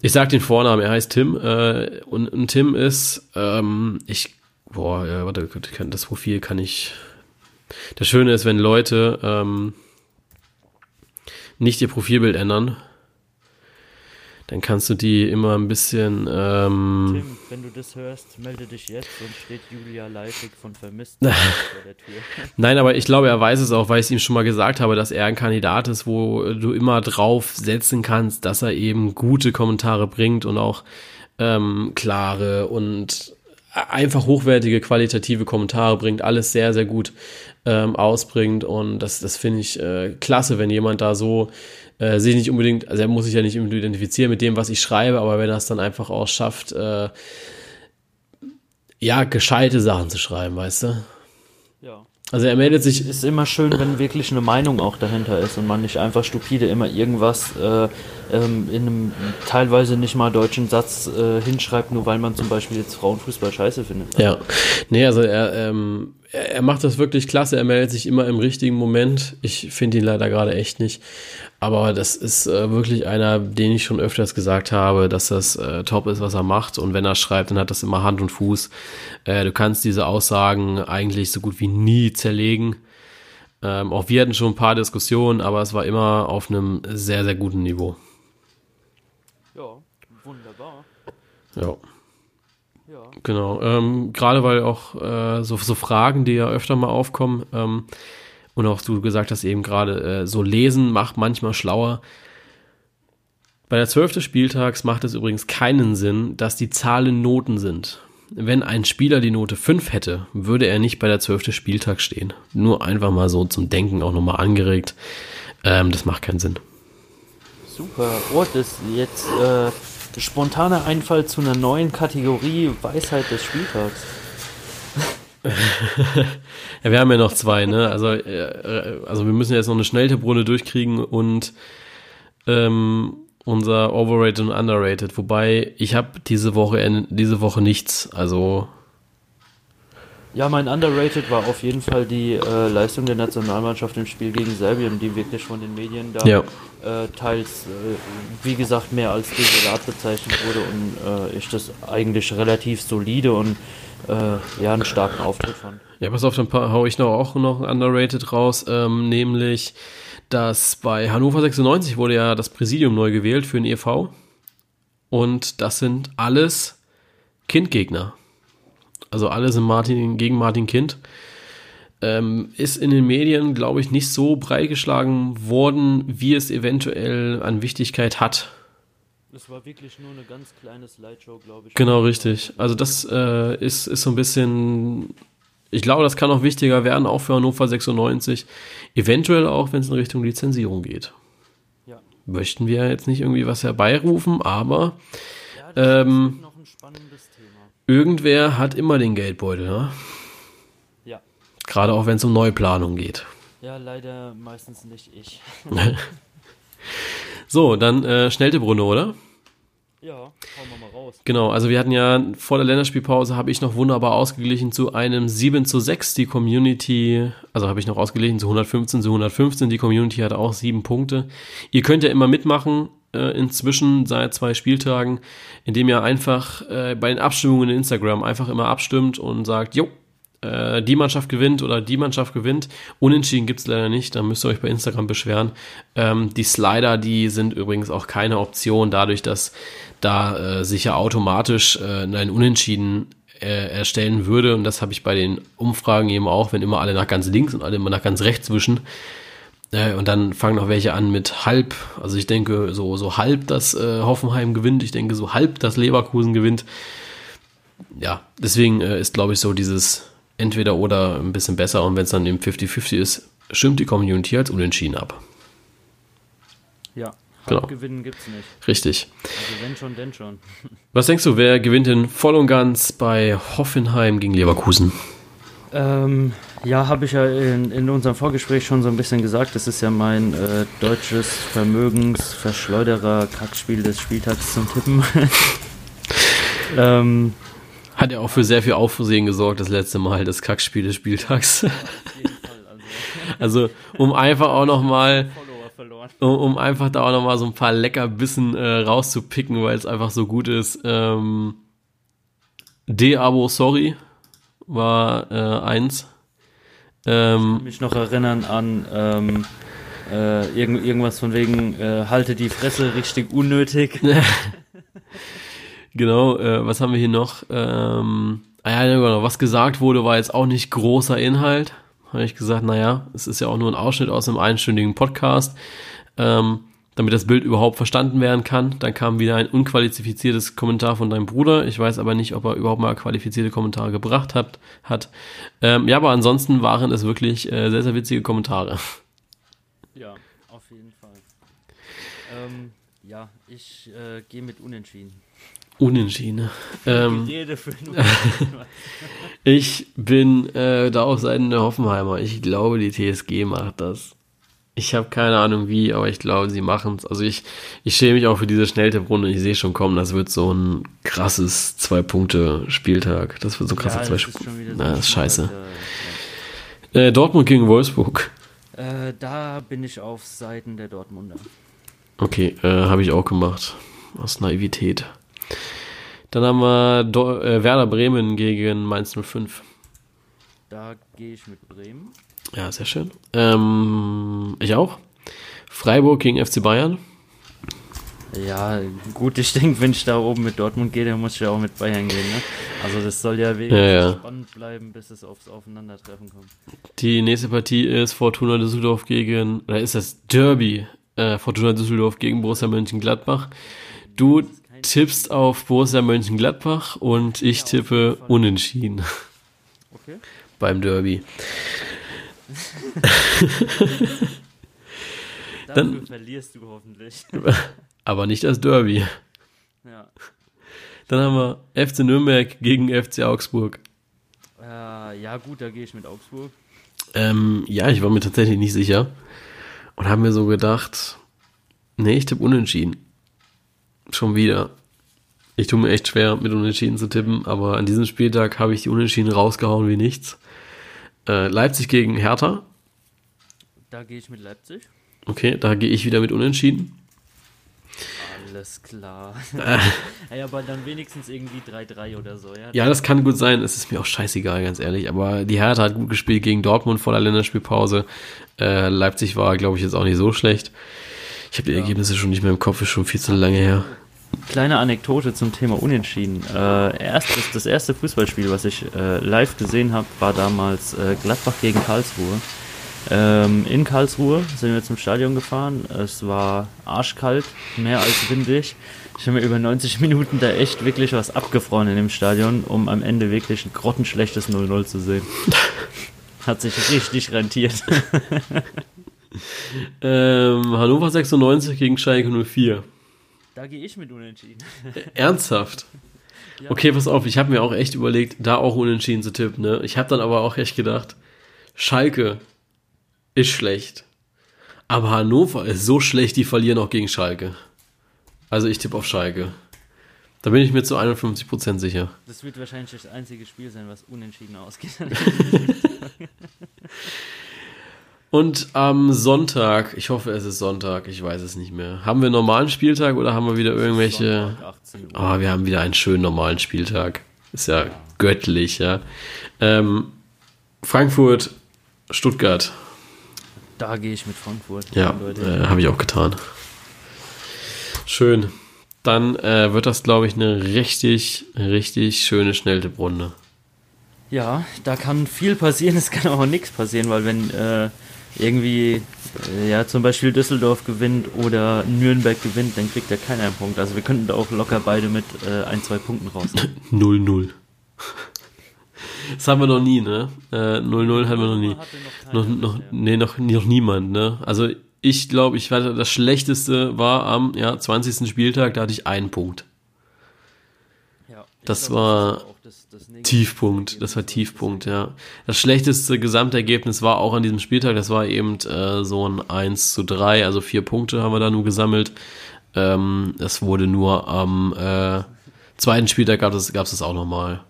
Ich sag den Vornamen, er heißt Tim, äh, und, und Tim ist, ähm, ich, boah, ja, warte, das Profil kann ich, das Schöne ist, wenn Leute, ähm, nicht ihr Profilbild ändern, dann kannst du die immer ein bisschen. Ähm, Tim, wenn du das hörst, melde dich jetzt und steht Julia Leifig von Vermisst vor der Tür. Nein, aber ich glaube, er weiß es auch, weil ich es ihm schon mal gesagt habe, dass er ein Kandidat ist, wo du immer drauf setzen kannst, dass er eben gute Kommentare bringt und auch ähm, klare und einfach hochwertige, qualitative Kommentare bringt, alles sehr, sehr gut ähm, ausbringt. Und das, das finde ich äh, klasse, wenn jemand da so äh, sich nicht unbedingt, also er muss sich ja nicht identifizieren mit dem, was ich schreibe, aber wenn er es dann einfach auch schafft, äh, ja, gescheite Sachen zu schreiben, weißt du? Also er meldet sich. Ist immer schön, wenn wirklich eine Meinung auch dahinter ist und man nicht einfach stupide immer irgendwas äh, ähm, in einem teilweise nicht mal deutschen Satz äh, hinschreibt, nur weil man zum Beispiel jetzt Frauenfußball scheiße findet. Ja, nee, also er, ähm, er, macht das wirklich klasse, er meldet sich immer im richtigen Moment. Ich finde ihn leider gerade echt nicht. Aber das ist äh, wirklich einer, den ich schon öfters gesagt habe, dass das äh, top ist, was er macht. Und wenn er schreibt, dann hat das immer Hand und Fuß. Äh, du kannst diese Aussagen eigentlich so gut wie nie zerlegen. Ähm, auch wir hatten schon ein paar Diskussionen, aber es war immer auf einem sehr, sehr guten Niveau. Ja, wunderbar. Ja. Genau. Ähm, Gerade weil auch äh, so, so Fragen, die ja öfter mal aufkommen, ähm, und auch du gesagt hast eben gerade, äh, so lesen macht manchmal schlauer. Bei der 12. Spieltags macht es übrigens keinen Sinn, dass die Zahlen Noten sind. Wenn ein Spieler die Note 5 hätte, würde er nicht bei der 12. Spieltag stehen. Nur einfach mal so zum Denken auch nochmal angeregt. Ähm, das macht keinen Sinn. Super. Oh, das jetzt äh, spontaner Einfall zu einer neuen Kategorie Weisheit des Spieltags. ja, wir haben ja noch zwei, ne? Also, äh, also wir müssen jetzt noch eine Schnelltipprunde durchkriegen und ähm, unser Overrated und Underrated. Wobei ich habe diese Woche diese Woche nichts. Also ja, mein Underrated war auf jeden Fall die äh, Leistung der Nationalmannschaft im Spiel gegen Serbien, die wirklich von den Medien da ja. Äh, teils, äh, wie gesagt, mehr als desolat bezeichnet wurde und äh, ich das eigentlich relativ solide und ja, einen starken Auftritt fand. Ja, pass auf, dann hau ich noch auch noch Underrated raus, ähm, nämlich, dass bei Hannover 96 wurde ja das Präsidium neu gewählt für den EV und das sind alles Kindgegner. Also alle sind Martin, gegen Martin Kind. Ähm, ist in den Medien, glaube ich, nicht so breit geschlagen worden, wie es eventuell an Wichtigkeit hat. Es war wirklich nur eine ganz kleine Slideshow, glaube ich. Genau, richtig. Also das äh, ist, ist so ein bisschen, ich glaube, das kann auch wichtiger werden, auch für Hannover 96. Eventuell auch, wenn es in Richtung Lizenzierung geht. Ja. Möchten wir jetzt nicht irgendwie was herbeirufen, aber ja, ähm, irgendwer hat immer den Geldbeutel, ne? Gerade auch wenn es um Neuplanung geht. Ja, leider meistens nicht ich. so, dann äh, Schnelltipprunde, oder? Ja, hauen wir mal raus. Genau, also wir hatten ja vor der Länderspielpause habe ich noch wunderbar ausgeglichen zu einem 7 zu 6. Die Community, also habe ich noch ausgeglichen zu 115 zu 115. Die Community hatte auch sieben Punkte. Ihr könnt ja immer mitmachen äh, inzwischen seit zwei Spieltagen, indem ihr einfach äh, bei den Abstimmungen in Instagram einfach immer abstimmt und sagt, jo, äh, die Mannschaft gewinnt oder die Mannschaft gewinnt. Unentschieden gibt's leider nicht, da müsst ihr euch bei Instagram beschweren. Ähm, die Slider, die sind übrigens auch keine Option, dadurch, dass da äh, sich ja automatisch äh, ein Unentschieden äh, erstellen würde. Und das habe ich bei den Umfragen eben auch, wenn immer alle nach ganz links und alle immer nach ganz rechts wischen. Äh, und dann fangen noch welche an mit halb. Also ich denke so, so halb, dass äh, Hoffenheim gewinnt. Ich denke so halb, dass Leverkusen gewinnt. Ja, deswegen äh, ist, glaube ich, so dieses entweder oder ein bisschen besser. Und wenn es dann eben 50-50 ist, stimmt die Community als unentschieden ab. Ja, genau. gewinnen gibt es nicht. Richtig. Also wenn schon, denn schon. Was denkst du, wer gewinnt denn voll und ganz bei Hoffenheim gegen Leverkusen? Ähm, ja, habe ich ja in, in, unserem Vorgespräch schon so ein bisschen gesagt. Das ist ja mein äh, deutsches Vermögensverschleuderer-Kackspiel des Spieltags zum Tippen. ähm, Hat ja auch für sehr viel Aufsehen gesorgt, das letzte Mal, das Kackspiel des Spieltags. also. also, um einfach auch nochmal um, um einfach da auch nochmal so ein paar Leckerbissen äh, rauszupicken, weil es einfach so gut ist. Ähm, De-Abo, sorry war äh, eins. Ähm, ich kann mich noch erinnern an ähm, äh, irgend, irgendwas von wegen, äh, halte die Fresse richtig unnötig. genau, äh, was haben wir hier noch? Ähm, ah ja, genau, was gesagt wurde, war jetzt auch nicht großer Inhalt. Habe ich gesagt, naja, es ist ja auch nur ein Ausschnitt aus einem einstündigen Podcast. Ähm, damit das Bild überhaupt verstanden werden kann. Dann kam wieder ein unqualifiziertes Kommentar von deinem Bruder. Ich weiß aber nicht, ob er überhaupt mal qualifizierte Kommentare gebracht hat. hat. Ähm, ja, aber ansonsten waren es wirklich äh, sehr, sehr witzige Kommentare. Ja, auf jeden Fall. Ähm, ja, ich äh, gehe mit Unentschieden. Unentschieden. Ähm, ich bin äh, da auf Seiten der Hoffenheimer. Ich glaube, die TSG macht das. Ich habe keine Ahnung wie, aber ich glaube, sie machen es. Also ich, ich schäme mich auch für diese Schnelltipprunde. Ich sehe schon kommen, das wird so ein krasses Zwei-Punkte-Spieltag. Das wird so ein krasser ja, Zwei-Punkte. So das ist scheiße. Äh, Dortmund gegen Wolfsburg. Äh, da bin ich auf Seiten der Dortmunder. Okay, äh, habe ich auch gemacht. Aus Naivität. Dann haben wir Do äh, Werder Bremen gegen Mainz 05. Da gehe ich mit Bremen. Ja, sehr schön. Ähm, ich auch. Freiburg gegen FC Bayern. Ja, gut, ich denke, wenn ich da oben mit Dortmund gehe, dann muss ich ja auch mit Bayern gehen. Ne? Also das soll ja wenigstens ja, ja. spannend bleiben, bis es aufs Aufeinandertreffen kommt. Die nächste Partie ist Fortuna Düsseldorf gegen, oder ist das Derby? Äh, Fortuna Düsseldorf gegen Borussia Mönchengladbach. Du tippst auf Borussia Mönchengladbach und ich tippe unentschieden. Okay. Beim Derby. Dann verlierst du hoffentlich. Aber nicht das Derby. Ja. Dann haben wir FC Nürnberg gegen FC Augsburg. Äh, ja, gut, da gehe ich mit Augsburg. Ähm, ja, ich war mir tatsächlich nicht sicher. Und habe mir so gedacht, nee, ich tippe unentschieden. Schon wieder. Ich tue mir echt schwer, mit Unentschieden zu tippen, aber an diesem Spieltag habe ich die Unentschieden rausgehauen wie nichts. Äh, Leipzig gegen Hertha. Da gehe ich mit Leipzig. Okay, da gehe ich wieder mit Unentschieden. Alles klar. ja, aber dann wenigstens irgendwie 3-3 oder so, ja? Ja, das kann gut sein. Es ist mir auch scheißegal, ganz ehrlich. Aber die Hertha hat gut gespielt gegen Dortmund vor der Länderspielpause. Äh, Leipzig war, glaube ich, jetzt auch nicht so schlecht. Ich habe die ja. Ergebnisse schon nicht mehr im Kopf, ist schon viel zu lange her. Kleine Anekdote zum Thema Unentschieden. Äh, erst, das, das, erste Fußballspiel, was ich äh, live gesehen habe, war damals äh, Gladbach gegen Karlsruhe. Ähm, in Karlsruhe sind wir zum Stadion gefahren. Es war arschkalt, mehr als windig. Ich habe mir über 90 Minuten da echt wirklich was abgefroren in dem Stadion, um am Ende wirklich ein grottenschlechtes 0-0 zu sehen. Hat sich richtig rentiert. ähm, Hannover 96 gegen Schalke 04. Da gehe ich mit unentschieden. Ernsthaft? Ja. Okay, pass auf, ich habe mir auch echt überlegt, da auch unentschieden zu tippen. Ne? Ich habe dann aber auch echt gedacht, Schalke ist schlecht. Aber Hannover ist so schlecht, die verlieren auch gegen Schalke. Also ich tippe auf Schalke. Da bin ich mir zu 51% sicher. Das wird wahrscheinlich das einzige Spiel sein, was unentschieden ausgeht. Und am Sonntag, ich hoffe, es ist Sonntag, ich weiß es nicht mehr. Haben wir einen normalen Spieltag oder haben wir wieder irgendwelche. Oh, wir haben wieder einen schönen normalen Spieltag. Ist ja, ja. göttlich, ja. Ähm, Frankfurt, Stuttgart. Da gehe ich mit Frankfurt. Ja, äh, habe ich auch getan. Schön. Dann äh, wird das, glaube ich, eine richtig, richtig schöne Schnelltipprunde. Ja, da kann viel passieren, es kann auch nichts passieren, weil wenn äh, irgendwie, äh, ja, zum Beispiel Düsseldorf gewinnt oder Nürnberg gewinnt, dann kriegt er keinen Punkt. Also wir könnten da auch locker beide mit äh, ein, zwei Punkten raus. 0-0. Das haben wir noch nie, ne? 0-0 äh, hatten wir noch nie. Noch, noch, nee, noch, noch niemand, ne? Also ich glaube, ich warte, das schlechteste war am ja, 20. Spieltag, da hatte ich einen Punkt. Das war das, das Tiefpunkt, das war Tiefpunkt, ja. Das schlechteste Gesamtergebnis war auch an diesem Spieltag, das war eben äh, so ein 1 zu 3, also vier Punkte haben wir da nur gesammelt. Ähm, es wurde nur am äh, zweiten Spieltag gab es es das auch nochmal.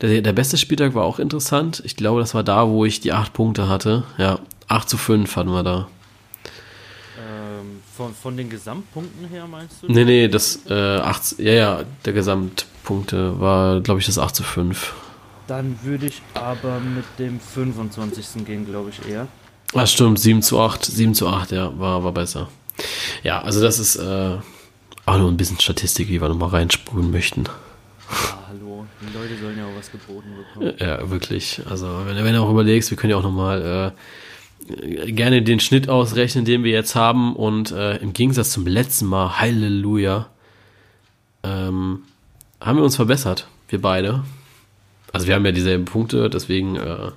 Der, der beste Spieltag war auch interessant. Ich glaube, das war da, wo ich die acht Punkte hatte. Ja, 8 zu 5 hatten wir da. Von, von den Gesamtpunkten her meinst du? Nee, nee, das äh, 8, ja, ja, der Gesamtpunkte war, glaube ich, das 8 zu 5. Dann würde ich aber mit dem 25. gehen, glaube ich, eher. Ah, stimmt, 7 zu 8, 7 zu 8, ja, war, war besser. Ja, also das ist äh, auch nur ein bisschen Statistik, die wir nochmal reinspulen möchten. Ja, hallo, die Leute sollen ja auch was geboten bekommen. Ja, wirklich. Also, wenn, wenn du auch überlegst, wir können ja auch nochmal äh, gerne den Schnitt ausrechnen, den wir jetzt haben. Und äh, im Gegensatz zum letzten Mal, Halleluja, ähm, haben wir uns verbessert, wir beide. Also wir haben ja dieselben Punkte, deswegen äh,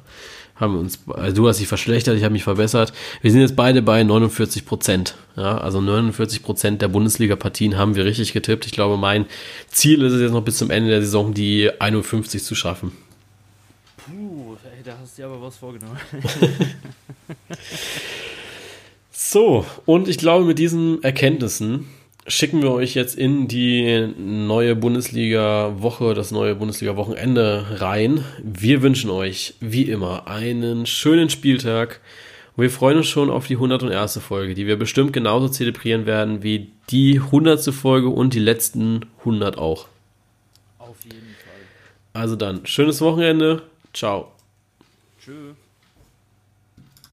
haben wir uns, also du hast dich verschlechtert, ich habe mich verbessert. Wir sind jetzt beide bei 49 Prozent. Ja, also 49 Prozent der Bundesliga-Partien haben wir richtig getippt. Ich glaube, mein Ziel ist es jetzt noch bis zum Ende der Saison, die 51 zu schaffen. Da hast du dir aber was vorgenommen. so, und ich glaube, mit diesen Erkenntnissen schicken wir euch jetzt in die neue Bundesliga-Woche, das neue Bundesliga-Wochenende rein. Wir wünschen euch, wie immer, einen schönen Spieltag. Und wir freuen uns schon auf die 101. Folge, die wir bestimmt genauso zelebrieren werden wie die 100. Folge und die letzten 100 auch. Auf jeden Fall. Also dann, schönes Wochenende. Ciao. Tschüss.